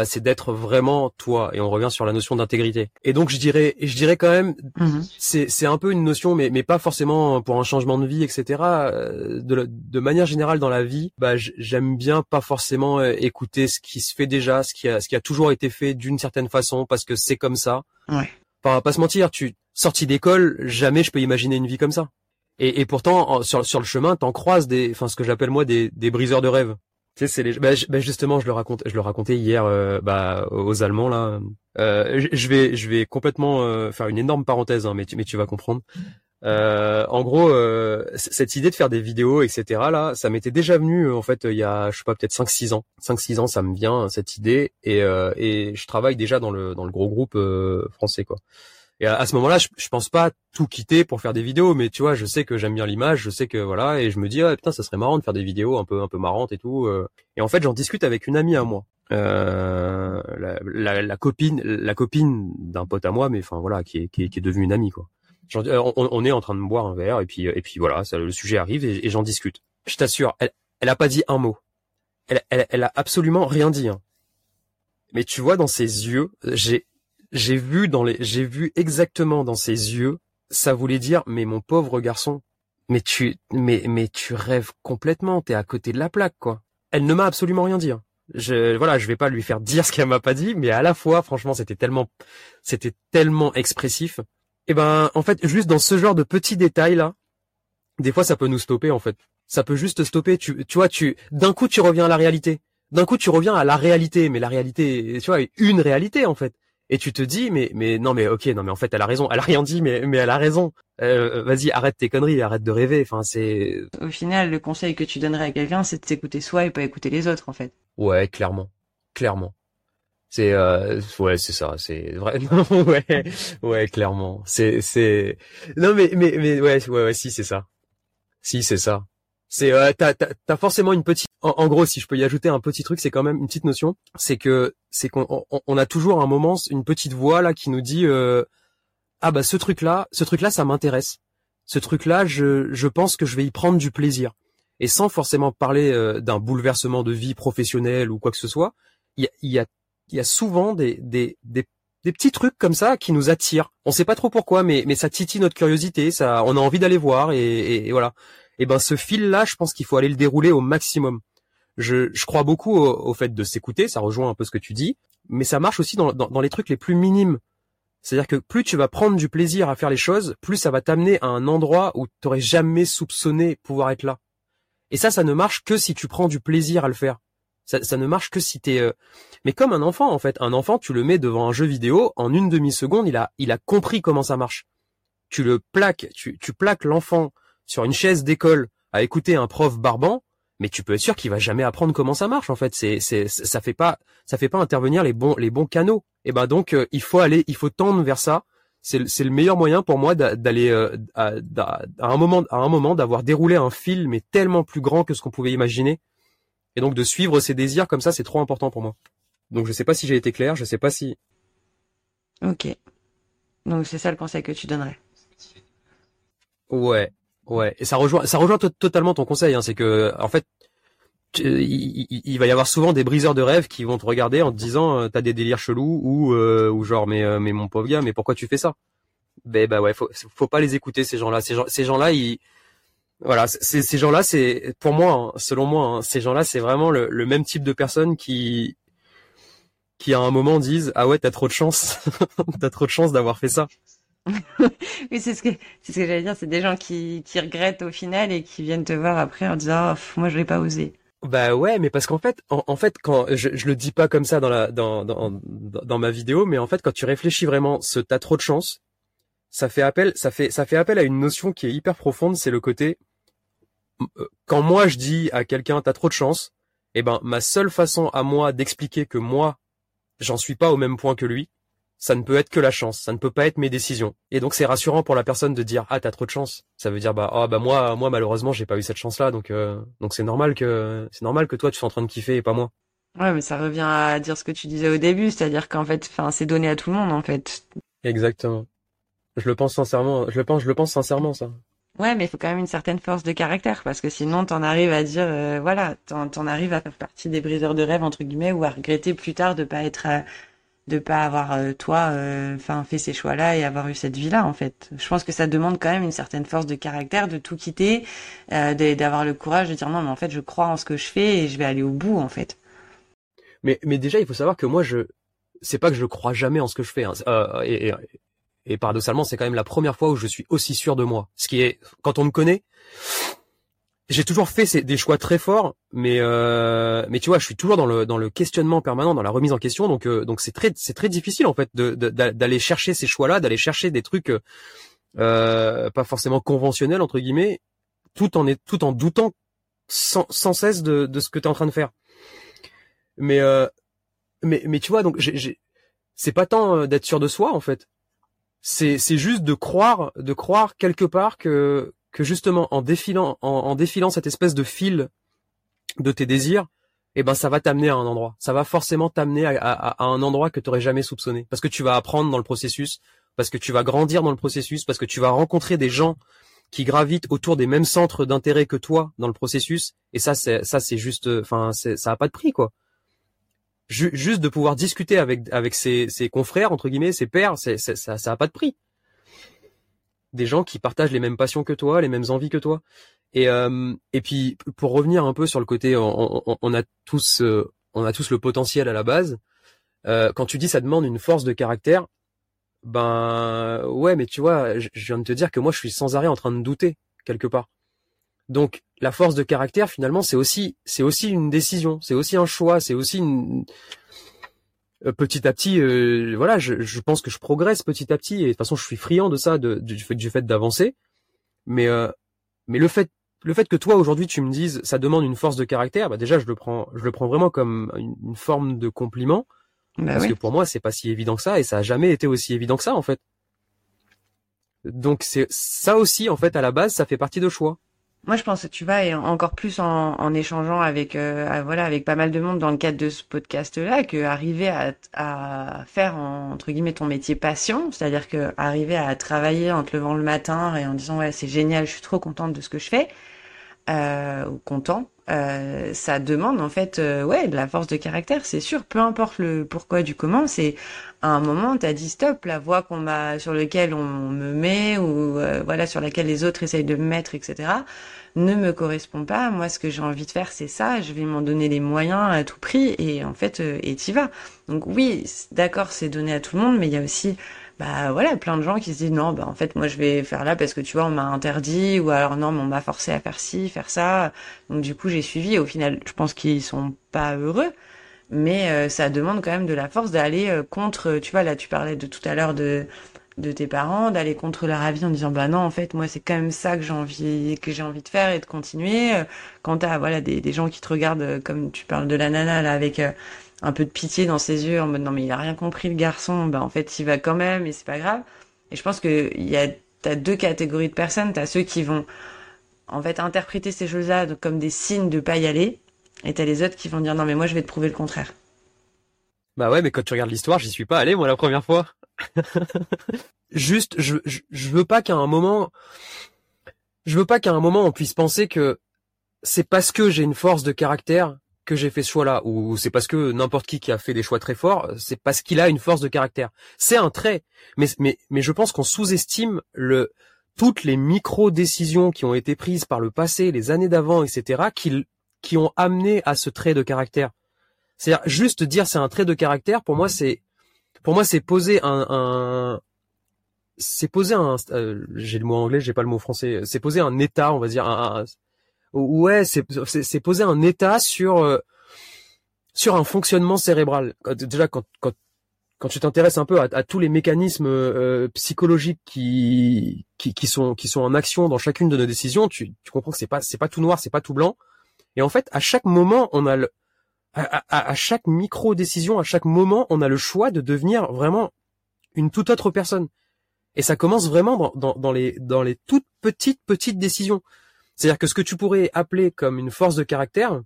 bah, c'est d'être vraiment toi. Et on revient sur la notion d'intégrité. Et donc je dirais, je dirais quand même, mhm. c'est, un peu une notion, mais, mais pas forcément pour un changement de vie, etc. Euh, de, de manière générale dans la vie, bah, j'aime bien pas forcément euh, écouter ce qui se fait déjà, ce qui a, ce qui a toujours été fait d'une certaine façon, parce que c'est comme ça. Ouais. Enfin, pas se mentir, tu sorti d'école, jamais je peux imaginer une vie comme ça. Et, et pourtant, sur, sur le chemin, t'en croises des, enfin ce que j'appelle moi des, des briseurs de rêves. Tu sais, c'est les, bah, bah, justement, je le raconte, je le racontais hier, euh, bah, aux Allemands là. Euh, je vais, je vais complètement euh, faire une énorme parenthèse, hein, mais tu, mais tu vas comprendre. Euh, en gros, euh, cette idée de faire des vidéos, etc. Là, ça m'était déjà venu en fait il y a, je sais pas, peut-être 5-6 ans. 5-6 ans, ça me vient cette idée et, et je travaille déjà dans le dans le gros groupe français quoi. Et à, ce moment-là, je, je pense pas tout quitter pour faire des vidéos, mais tu vois, je sais que j'aime bien l'image, je sais que voilà, et je me dis ah, putain, ça serait marrant de faire des vidéos un peu un peu marrantes et tout. Et en fait, j'en discute avec une amie à moi, euh, la, la, la, copine, la copine d'un pote à moi, mais enfin voilà, qui est, qui est, qui est devenue une amie quoi. Euh, on, on, est en train de boire un verre et puis et puis voilà, ça, le sujet arrive et, et j'en discute. Je t'assure, elle, elle a pas dit un mot. Elle, elle, elle a absolument rien dit. Hein. Mais tu vois dans ses yeux, j'ai j'ai vu dans les, j'ai vu exactement dans ses yeux, ça voulait dire, mais mon pauvre garçon, mais tu, mais, mais tu rêves complètement, t'es à côté de la plaque, quoi. Elle ne m'a absolument rien dit. Hein. Je, voilà, je vais pas lui faire dire ce qu'elle m'a pas dit, mais à la fois, franchement, c'était tellement, c'était tellement expressif. Et eh ben, en fait, juste dans ce genre de petits détails là, des fois, ça peut nous stopper, en fait. Ça peut juste stopper. Tu, tu vois, tu, d'un coup, tu reviens à la réalité. D'un coup, tu reviens à la réalité, mais la réalité, tu vois, une réalité, en fait et tu te dis mais mais non mais ok non mais en fait elle a raison. Elle a rien dit mais mais elle a raison. Euh, vas-y arrête tes conneries arrête de rêver. Enfin c'est au final le conseil que tu donnerais à quelqu'un c'est de s'écouter soi et pas écouter les autres en fait. Ouais clairement. Clairement. C'est euh, ouais c'est ça c'est vrai. Ouais ouais clairement. C'est c'est non mais mais mais ouais ouais ouais si c'est ça. Si c'est ça c'est euh, t'as t'as forcément une petite en, gros si je peux y ajouter un petit truc c'est quand même une petite notion c'est que c'est qu'on on, a toujours un moment une petite voix là qui nous dit euh, ah bah ce truc là ce truc là ça m'intéresse. Ce truc là je je pense que je vais y prendre du plaisir. Et sans forcément parler euh, d'un bouleversement de vie professionnelle ou quoi que ce soit il y a y a y a souvent des des des des petits trucs comme ça qui nous attirent. On sait pas trop pourquoi, mais mais ça titille notre curiosité, ça, on a envie d'aller voir et, et voilà et eh ben ce fil-là, je pense qu'il faut aller le dérouler au maximum. Je, je crois beaucoup au, fait de s'écouter, ça rejoint un peu ce que tu dis, mais ça marche aussi dans, dans, les trucs les plus minimes. C'est-à-dire que plus tu vas prendre du plaisir à faire les choses, plus ça va t'amener à un endroit où tu n'aurais jamais soupçonné pouvoir être là. Et ça, ça ne marche que si tu prends du plaisir à le faire. Ça, ça ne marche que si t'es. Euh... Mais comme un enfant, en fait, un enfant, tu le mets devant un jeu vidéo, en une demi seconde, il a, il a compris comment ça marche. Tu le plaques, tu, tu plaques l'enfant sur une chaise d'école à écouter un prof barbant, mais tu peux être sûr qu'il va jamais apprendre comment ça marche en fait. C'est c'est ça fait pas ça fait pas intervenir les bons les bons canaux. Et ben donc euh, il faut aller il faut tendre vers ça. C'est c'est le meilleur moyen pour moi d'aller euh, à, un moment à un moment d'avoir déroulé un fil mais tellement plus grand que ce qu'on pouvait imaginer. Et donc de suivre ses désirs comme ça, c'est trop important pour moi. Donc je sais pas si j'ai été clair, je sais pas si. Ok. Donc c'est ça le conseil que tu donnerais. Ouais, Ouais, et ça rejoint, ça rejoint totalement ton conseil. Hein, c'est que, en fait, il, va y avoir souvent des briseurs de rêves qui vont te regarder en te disant, euh, t'as des délires chelous ou euh, ou genre, mais euh, mais mon pauvre gars, mais pourquoi tu fais ça? Ben bah ouais, faut faut pas les écouter ces gens-là. Ces gens, ces gens-là, ils voilà, ces, ces gens-là, c'est pour moi, hein, selon moi, hein, ces gens-là, c'est vraiment le, le, même type de personnes qui qui à un moment disent ah ouais t'as trop de chance, t'as trop de chance d'avoir fait ça. Oui, c'est ce que ce que j'allais dire. C'est des gens qui, qui regrettent au final et qui viennent te voir après en disant oh, moi je vais pas oser. Bah ouais, mais parce qu'en fait, en, fait, quand je, je le dis pas comme ça dans la dans, dans dans ma vidéo, mais en fait, quand tu réfléchis vraiment, ce t'as trop de chance, ça fait appel, ça fait ça fait appel à une notion qui est hyper profonde. C'est le côté euh, quand moi je dis à quelqu'un t'as trop de chance, eh ben ma seule façon à moi d'expliquer que moi j'en suis pas au même point que lui, ça ne peut être que la chance, ça ne peut pas être mes décisions. Et donc c'est rassurant pour la personne de dire ah t'as trop de chance. Ça veut dire bah ah bah moi moi malheureusement j'ai pas eu cette chance là donc euh, donc c'est normal que c'est normal que toi tu sois en train de kiffer et pas moi. Ouais mais ça revient à dire ce que tu disais au début, c'est-à-dire qu'en fait enfin c'est donné à tout le monde en fait. Exactement. Je le pense sincèrement, je le pense je le pense sincèrement ça. Ouais, mais il faut quand même une certaine force de caractère parce que sinon t'en arrives à dire euh, voilà, t'en arrives à faire partie des briseurs de rêve entre guillemets ou à regretter plus tard de pas être euh, de pas avoir euh, toi euh, enfin fait ces choix là et avoir eu cette vie là en fait. Je pense que ça demande quand même une certaine force de caractère de tout quitter euh, d'avoir le courage de dire non mais en fait je crois en ce que je fais et je vais aller au bout en fait. Mais mais déjà il faut savoir que moi je c'est pas que je crois jamais en ce que je fais hein. et, et, et paradoxalement c'est quand même la première fois où je suis aussi sûr de moi. Ce qui est quand on me connaît j'ai toujours fait des choix très forts, mais euh, mais tu vois, je suis toujours dans le dans le questionnement permanent, dans la remise en question, donc euh, donc c'est très c'est très difficile en fait d'aller chercher ces choix-là, d'aller chercher des trucs euh, pas forcément conventionnels entre guillemets, tout en est tout en doutant sans, sans cesse de de ce que tu es en train de faire. Mais euh, mais mais tu vois, donc j'ai c'est pas tant euh, d'être sûr de soi en fait, c'est c'est juste de croire de croire quelque part que que justement en défilant en, défilant cette espèce de fil de tes désirs, eh ben ça va t'amener à un endroit. Ça va forcément t'amener à, un endroit que tu n'aurais jamais soupçonné. Parce que tu vas apprendre dans le processus, parce que tu vas grandir dans le processus, parce que tu vas rencontrer des gens qui gravitent autour des mêmes centres d'intérêt que toi dans le processus. Et ça, c'est ça, c'est juste, enfin, ça a pas de prix quoi. juste de pouvoir discuter avec avec ses, ses confrères entre guillemets, ses pairs, c'est, ça ça a pas de prix. Des gens qui partagent les mêmes passions que toi, les mêmes envies que toi. Et euh, et puis pour revenir un peu sur le côté, on, a tous euh, on a tous le potentiel à la base. Euh, quand tu dis ça demande une force de caractère, ben ouais, mais tu vois, je, je viens de te dire que moi je suis sans arrêt en train de douter quelque part. Donc la force de caractère finalement c'est aussi c'est aussi une décision, c'est aussi un choix, c'est aussi une petit à petit euh, voilà je, je, pense que je progresse petit à petit et de toute façon je suis friand de ça de, du fait du fait d'avancer. Mais euh, mais le fait le fait que toi aujourd'hui tu me dises ça demande une force de caractère bah déjà je le prends je le prends vraiment comme une, forme de compliment. Bah parce que pour moi c'est pas si évident que ça et ça a jamais été aussi évident que ça en fait. Donc c'est ça aussi en fait à la base ça fait partie de choix moi, je pense que tu vas et encore plus en, en échangeant avec euh, voilà avec pas mal de monde dans le cadre de ce podcast-là, que arriver à, à faire entre guillemets ton métier passion, c'est-à-dire que arriver à travailler en te levant le matin et en disant ouais c'est génial, je suis trop contente de ce que je fais, euh, ou content, euh, ça demande en fait euh, ouais de la force de caractère, c'est sûr. Peu importe le pourquoi du comment, c'est à un moment t'as dit stop, la voie qu'on m'a sur lequel on me met ou euh, voilà sur laquelle les autres essayent de me mettre, etc. ne me correspond pas. Moi, ce que j'ai envie de faire, c'est ça. Je vais m'en donner les moyens à tout prix et en fait et t'y vas. Donc oui, d'accord, c'est donné à tout le monde, mais il y a aussi bah voilà, plein de gens qui se disent non, bah en fait moi je vais faire là parce que tu vois on m'a interdit ou alors non, mais on m'a forcé à faire ci, faire ça. Donc du coup j'ai suivi. Au final, je pense qu'ils sont pas heureux, mais euh, ça demande quand même de la force d'aller euh, contre. Tu vois là, tu parlais de tout à l'heure de de tes parents, d'aller contre leur avis en disant bah non en fait moi c'est quand même ça que j'ai envie que j'ai envie de faire et de continuer. Euh, quand t'as voilà des, des gens qui te regardent comme tu parles de la nana là avec un peu de pitié dans ses yeux en mode non mais il a rien compris le garçon, bah en fait il va quand même et c'est pas grave. Et je pense que il y a t'as deux catégories de personnes, t'as ceux qui vont en fait interpréter ces choses-là comme des signes de pas y aller, et t'as les autres qui vont dire non mais moi je vais te prouver le contraire. Bah ouais, mais quand tu regardes l'histoire, j'y suis pas allé moi la première fois. Juste, je, je, je veux pas qu'à un moment, je veux pas qu'à un moment on puisse penser que c'est parce que j'ai une force de caractère que j'ai fait ce choix-là, ou c'est parce que n'importe qui qui a fait des choix très forts, c'est parce qu'il a une force de caractère. C'est un trait, mais mais mais je pense qu'on sous-estime le toutes les micro décisions qui ont été prises par le passé, les années d'avant, etc., qui qui ont amené à ce trait de caractère. C'est-à-dire juste dire c'est un trait de caractère. Pour moi, c'est pour moi c'est poser un, un c'est poser un euh, j'ai le mot anglais, j'ai pas le mot français. C'est poser un état, on va dire un, ouais, c'est c'est poser un état sur euh, sur un fonctionnement cérébral. Déjà quand quand quand tu t'intéresses un peu à, tous les mécanismes euh, psychologiques qui, qui, qui sont qui sont en action dans chacune de nos décisions, tu, tu comprends que c'est pas c'est pas tout noir, c'est pas tout blanc. Et en fait, à chaque moment, on a le à, à, à, chaque micro décision, à chaque moment, on a le choix de devenir vraiment une toute autre personne. Et ça commence vraiment dans, dans, dans les dans les toutes petites petites décisions. C'est-à-dire que ce que tu pourrais appeler comme une force de caractère,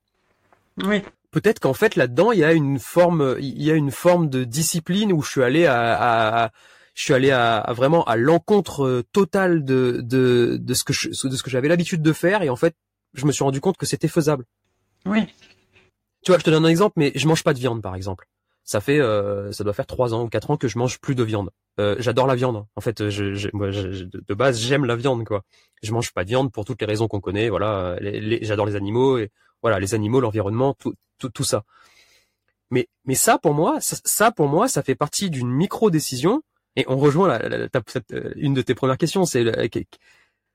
oui. peut-être qu'en fait là-dedans il y a une forme, il y a une forme de discipline où je suis allé à, je suis allé à, vraiment à l'encontre totale de, de, de ce que je, de ce que j'avais l'habitude de faire et en fait je me suis rendu compte que c'était faisable. Oui. Tu vois, je te donne un exemple, mais je mange pas de viande par exemple ça fait euh, ça doit faire trois ans ou quatre ans que je mange plus de viande. Euh, j'adore la viande. En fait, je, moi, de base, j'aime la viande, quoi. Je mange pas de viande pour toutes les raisons qu'on connaît. Voilà, j'adore les animaux et voilà, les animaux, l'environnement, tout, tout, tout, ça. Mais, mais ça, pour moi, ça, pour moi, ça fait partie d'une micro décision. Et on rejoint la, la, euh, une de tes premières questions, c'est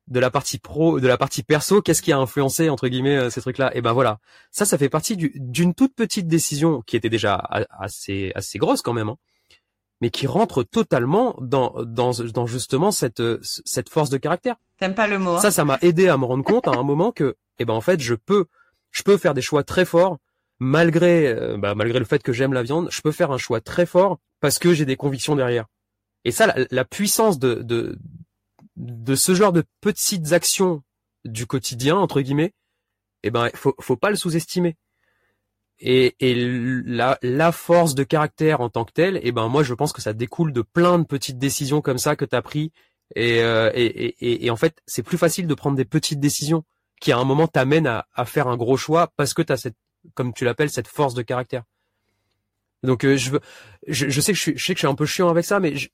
de la partie pro, de la partie perso, qu'est-ce qui a influencé entre guillemets euh, ces trucs-là? Et ben voilà, ça, ça fait partie d'une toute petite décision qui était déjà assez assez grosse quand même, hein, mais qui rentre totalement dans dans dans justement cette cette force de caractère. T'aimes pas le mot hein Ça, ça m'a aidé à me rendre compte à un moment que, eh ben en fait, je peux je peux faire des choix très forts malgré euh, bah, malgré le fait que j'aime la viande, je peux faire un choix très fort parce que j'ai des convictions derrière. Et ça, la, la puissance de, de de ce genre de petites actions du quotidien entre guillemets, eh ben faut faut pas le sous-estimer. Et, et la, la force de caractère en tant que telle, eh ben moi je pense que ça découle de plein de petites décisions comme ça que tu as pris et, euh, et, et, en fait c'est plus facile de prendre des petites décisions qui à un moment t'amènent à, à faire un gros choix parce que tu as cette comme tu l'appelles cette force de caractère. Donc euh, je veux, je, je, sais que je, suis, je sais que je suis un peu chiant avec ça, mais je,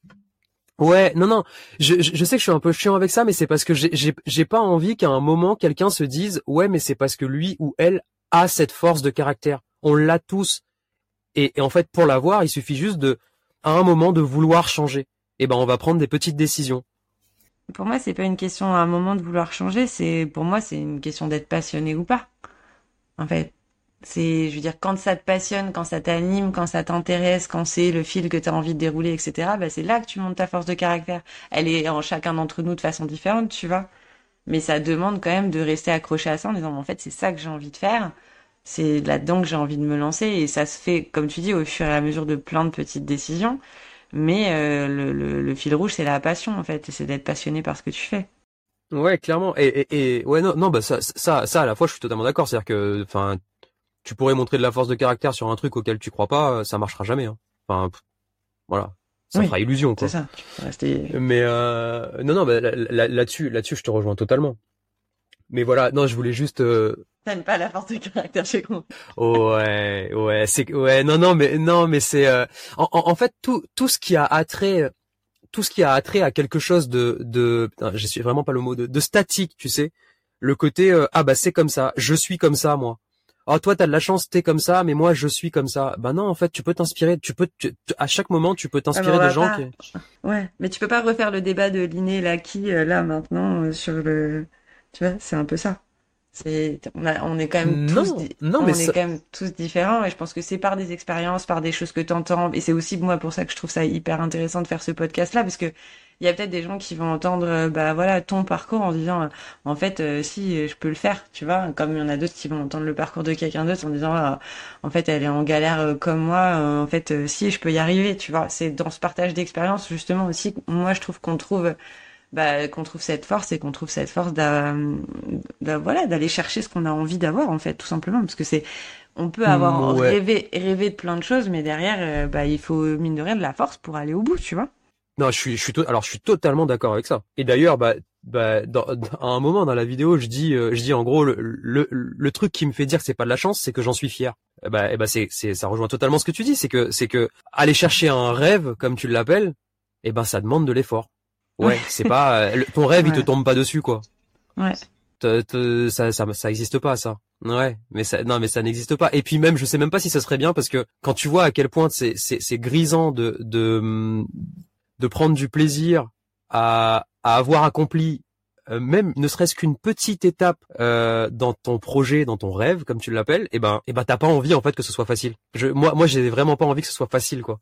ouais, non non, je, je, sais que je suis un peu chiant avec ça, mais c'est parce que j'ai j'ai pas envie qu'à un moment quelqu'un se dise ouais mais c'est parce que lui ou elle a cette force de caractère. On l'a tous. Et, et en fait pour l'avoir, il suffit juste de à un moment de vouloir changer. Et eh ben on va prendre des petites décisions. Pour moi, c'est pas une question à un moment de vouloir changer, c'est pour moi c'est une question d'être passionné ou pas. En fait, c'est, je veux dire, quand ça te passionne, quand ça t'anime, quand ça t'intéresse, quand c'est le fil que tu as envie de dérouler, etc., bah, c'est là que tu montes ta force de caractère. Elle est en chacun d'entre nous de façon différente, tu vois. Mais ça demande quand même de rester accroché à ça en disant, en fait, c'est ça que j'ai envie de faire. C'est là-dedans que j'ai envie de me lancer. Et ça se fait, comme tu dis, au fur et à mesure de plein de petites décisions. Mais euh, le, fil rouge, c'est la passion, en fait. C'est d'être passionné par ce que tu fais. Ouais, clairement. Et ouais, non, non, bah ça, ça, ça, à la fois, je suis totalement d'accord. C'est-à-dire que, enfin, tu pourrais montrer de la force de caractère sur un truc auquel tu crois pas, euh, ça marchera jamais. Hein. Enfin, voilà, ça fera illusion. C'est ça. Rester... Mais euh, non, non, bah, là-dessus, là-dessus, je te rejoins totalement. Mais voilà, non, je voulais juste. Euh... T'aimes pas la force de caractère chez moi. ouais, ouais, c'est ouais, non, non, mais non, mais c'est euh... en, en, fait tout tout ce qui a attrait, tout ce qui a attrait à quelque chose de de, je suis vraiment pas le mot de, de statique, tu sais, le côté euh, ah bah c'est comme ça, je suis comme ça moi oh toi t'as de la chance t'es comme ça mais moi je suis comme ça bah non en fait tu peux t'inspirer tu peux à chaque moment tu peux t'inspirer ah, de gens qui ouais mais tu peux pas refaire le débat de l'inné l'acquis euh, là maintenant euh, sur le tu vois c'est un peu ça c'est on, on est quand même tous non, on est quand même tous différents et je pense que c'est par des expériences par des choses que tu entends et c'est aussi moi pour ça que je trouve ça hyper intéressant de faire ce podcast là parce que il y a peut-être des gens qui vont entendre euh, bah voilà ton parcours en disant euh, en fait euh, si je peux le faire tu vois comme il y en a d'autres qui vont entendre le parcours de quelqu'un d'autre en disant ah, en fait elle est en galère comme moi en fait si je peux y arriver tu vois. C'est dans ce partage d'expérience justement aussi moi je trouve qu'on trouve bah, qu'on trouve cette force et qu'on trouve cette force voilà d'aller chercher ce qu'on a envie d'avoir en fait tout simplement parce que c'est on peut avoir rêvé rêvé de plein de choses mais derrière bah il faut mine de rien de la force pour aller au bout tu vois non, je suis, je suis, alors je suis totalement d'accord avec ça. Et d'ailleurs, bah, bah, dans, à un moment dans la vidéo, je dis, euh, je dis en gros le, le, le, truc qui me fait dire que c'est pas de la chance, c'est que j'en suis fier. Et bah, et bah c'est, c'est, ça rejoint totalement ce que tu dis, c'est que, c'est que aller chercher un rêve, comme tu l'appelles, et eh ben ça demande de l'effort. Ouais, c'est pas, euh, ton rêve, il te tombe pas dessus, quoi. Ouais. ça, ça, ça existe pas, ça. Ouais, mais ça, non, mais ça n'existe pas. Et puis même, je sais même pas si ça serait bien parce que quand tu vois à quel point c'est, c'est, c'est grisant de, de, de prendre du plaisir à, à avoir accompli euh, même ne serait-ce qu'une petite étape euh, dans ton projet, dans ton rêve, comme tu l'appelles, et eh ben, et eh ben t'as pas envie en fait que ce soit facile. Je, moi, moi, j'ai vraiment pas envie que ce soit facile, quoi.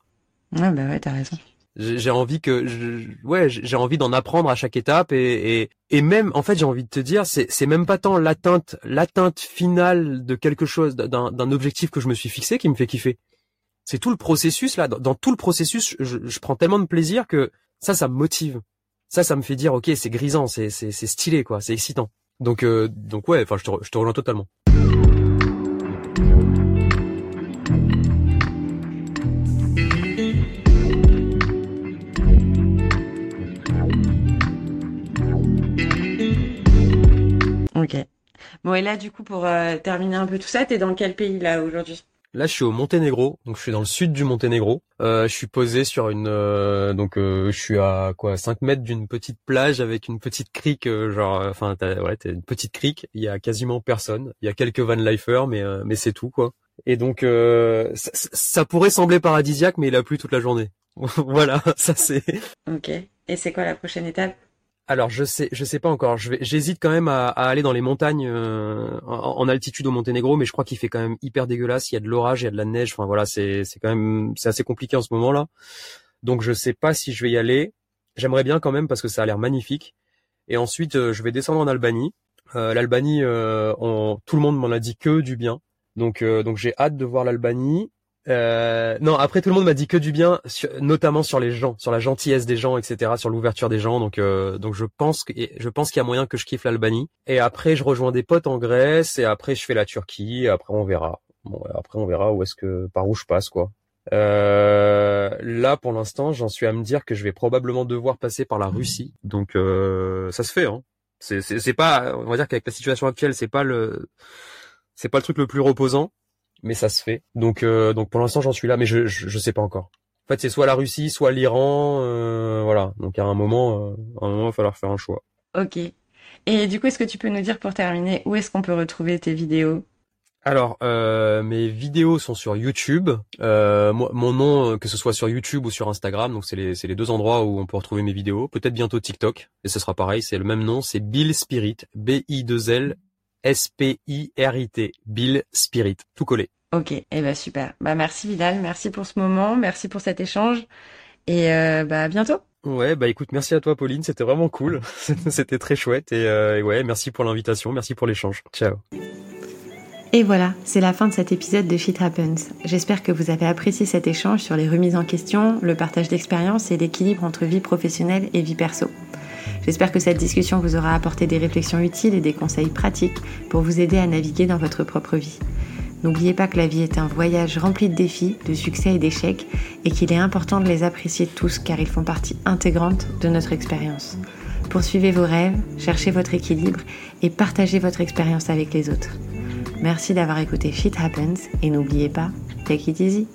Ouais, bah ouais, t'as raison. J'ai envie que, je, ouais, j'ai envie d'en apprendre à chaque étape et, et, et même, en fait, j'ai envie de te dire, c'est, c'est même pas tant l'atteinte, l'atteinte finale de quelque chose, d'un, d'un objectif que je me suis fixé qui me fait kiffer c'est tout le processus là. Dans, tout le processus, je, prends tellement de plaisir que ça, ça me motive. Ça, ça me fait dire ok, c'est grisant, c'est c'est stylé quoi, c'est excitant. Donc euh, donc ouais, enfin je te je te rejoins totalement. Ok. Bon et là du coup pour euh, terminer un peu tout ça, t'es dans quel pays là aujourd'hui? Là, je suis au Monténégro, donc je suis dans le sud du Monténégro. Euh, je suis posé sur une, euh, donc euh, je suis à quoi 5 mètres d'une petite plage avec une petite crique, genre, enfin, ouais, t'as une petite crique. Il y a quasiment personne. Il y a quelques van lifers, mais mais c'est tout quoi. Et donc ça, ça, pourrait sembler paradisiaque, mais il a plu toute la journée. voilà, ça c'est. Ok. Et c'est quoi la prochaine étape? Alors je sais, je sais pas encore. J'hésite quand même à, aller dans les montagnes euh, en, altitude au Monténégro, mais je crois qu'il fait quand même hyper dégueulasse. Il y a de l'orage, il y a de la neige. Enfin voilà, c'est, c'est quand même, c'est assez compliqué en ce moment-là. Donc je sais pas si je vais y aller. J'aimerais bien quand même parce que ça a l'air magnifique. Et ensuite, euh, je vais descendre en Albanie. Euh, L'Albanie, tout le monde m'en a dit que du bien. Donc, donc j'ai hâte de voir l'Albanie. Euh, non, après tout le monde m'a dit que du bien, notamment sur les gens, sur la gentillesse des gens, etc., sur l'ouverture des gens. Donc, euh, donc je pense que je pense qu'il y a moyen que je kiffe l'Albanie. Et après, je rejoins des potes en Grèce, et après, je fais la Turquie. Et après, on verra. Bon, après, on verra où est-ce que par où je passe, quoi. Euh, là, pour l'instant, j'en suis à me dire que je vais probablement devoir passer par la Russie. Donc, euh, ça se fait. Hein. C'est pas, on va dire qu'avec la situation actuelle, c'est pas le, c'est pas le truc le plus reposant mais ça se fait. Donc donc pour l'instant j'en suis là, mais je, je, je sais pas encore. En fait, c'est soit la Russie, soit l'Iran, voilà. Donc à un moment, à un moment, il va falloir faire un choix. Ok. Et du coup, est-ce que tu peux nous dire pour terminer où est-ce qu'on peut retrouver tes vidéos? Alors, euh, mes vidéos sont sur YouTube. Euh, mon nom, euh, que ce soit sur YouTube ou sur Instagram, donc c'est les, les deux endroits où on peut retrouver mes vidéos. Peut-être bientôt TikTok, et ce sera pareil, c'est le même nom, c'est Bill Spirit, B-I-2-L, S-P-I-R-I-T, Bill Spirit, tout collé. Ok, et eh ben super. Bah merci Vidal, merci pour ce moment, merci pour cet échange, et euh, bah à bientôt. Ouais, bah écoute, merci à toi Pauline, c'était vraiment cool, c'était très chouette, et, euh, et ouais, merci pour l'invitation, merci pour l'échange. Ciao. Et voilà, c'est la fin de cet épisode de Shit Happens. J'espère que vous avez apprécié cet échange sur les remises en question, le partage d'expériences et l'équilibre entre vie professionnelle et vie perso. J'espère que cette discussion vous aura apporté des réflexions utiles et des conseils pratiques pour vous aider à naviguer dans votre propre vie. N'oubliez pas que la vie est un voyage rempli de défis, de succès et d'échecs, et qu'il est important de les apprécier tous car ils font partie intégrante de notre expérience. Poursuivez vos rêves, cherchez votre équilibre et partagez votre expérience avec les autres. Merci d'avoir écouté Shit Happens et n'oubliez pas, take it easy.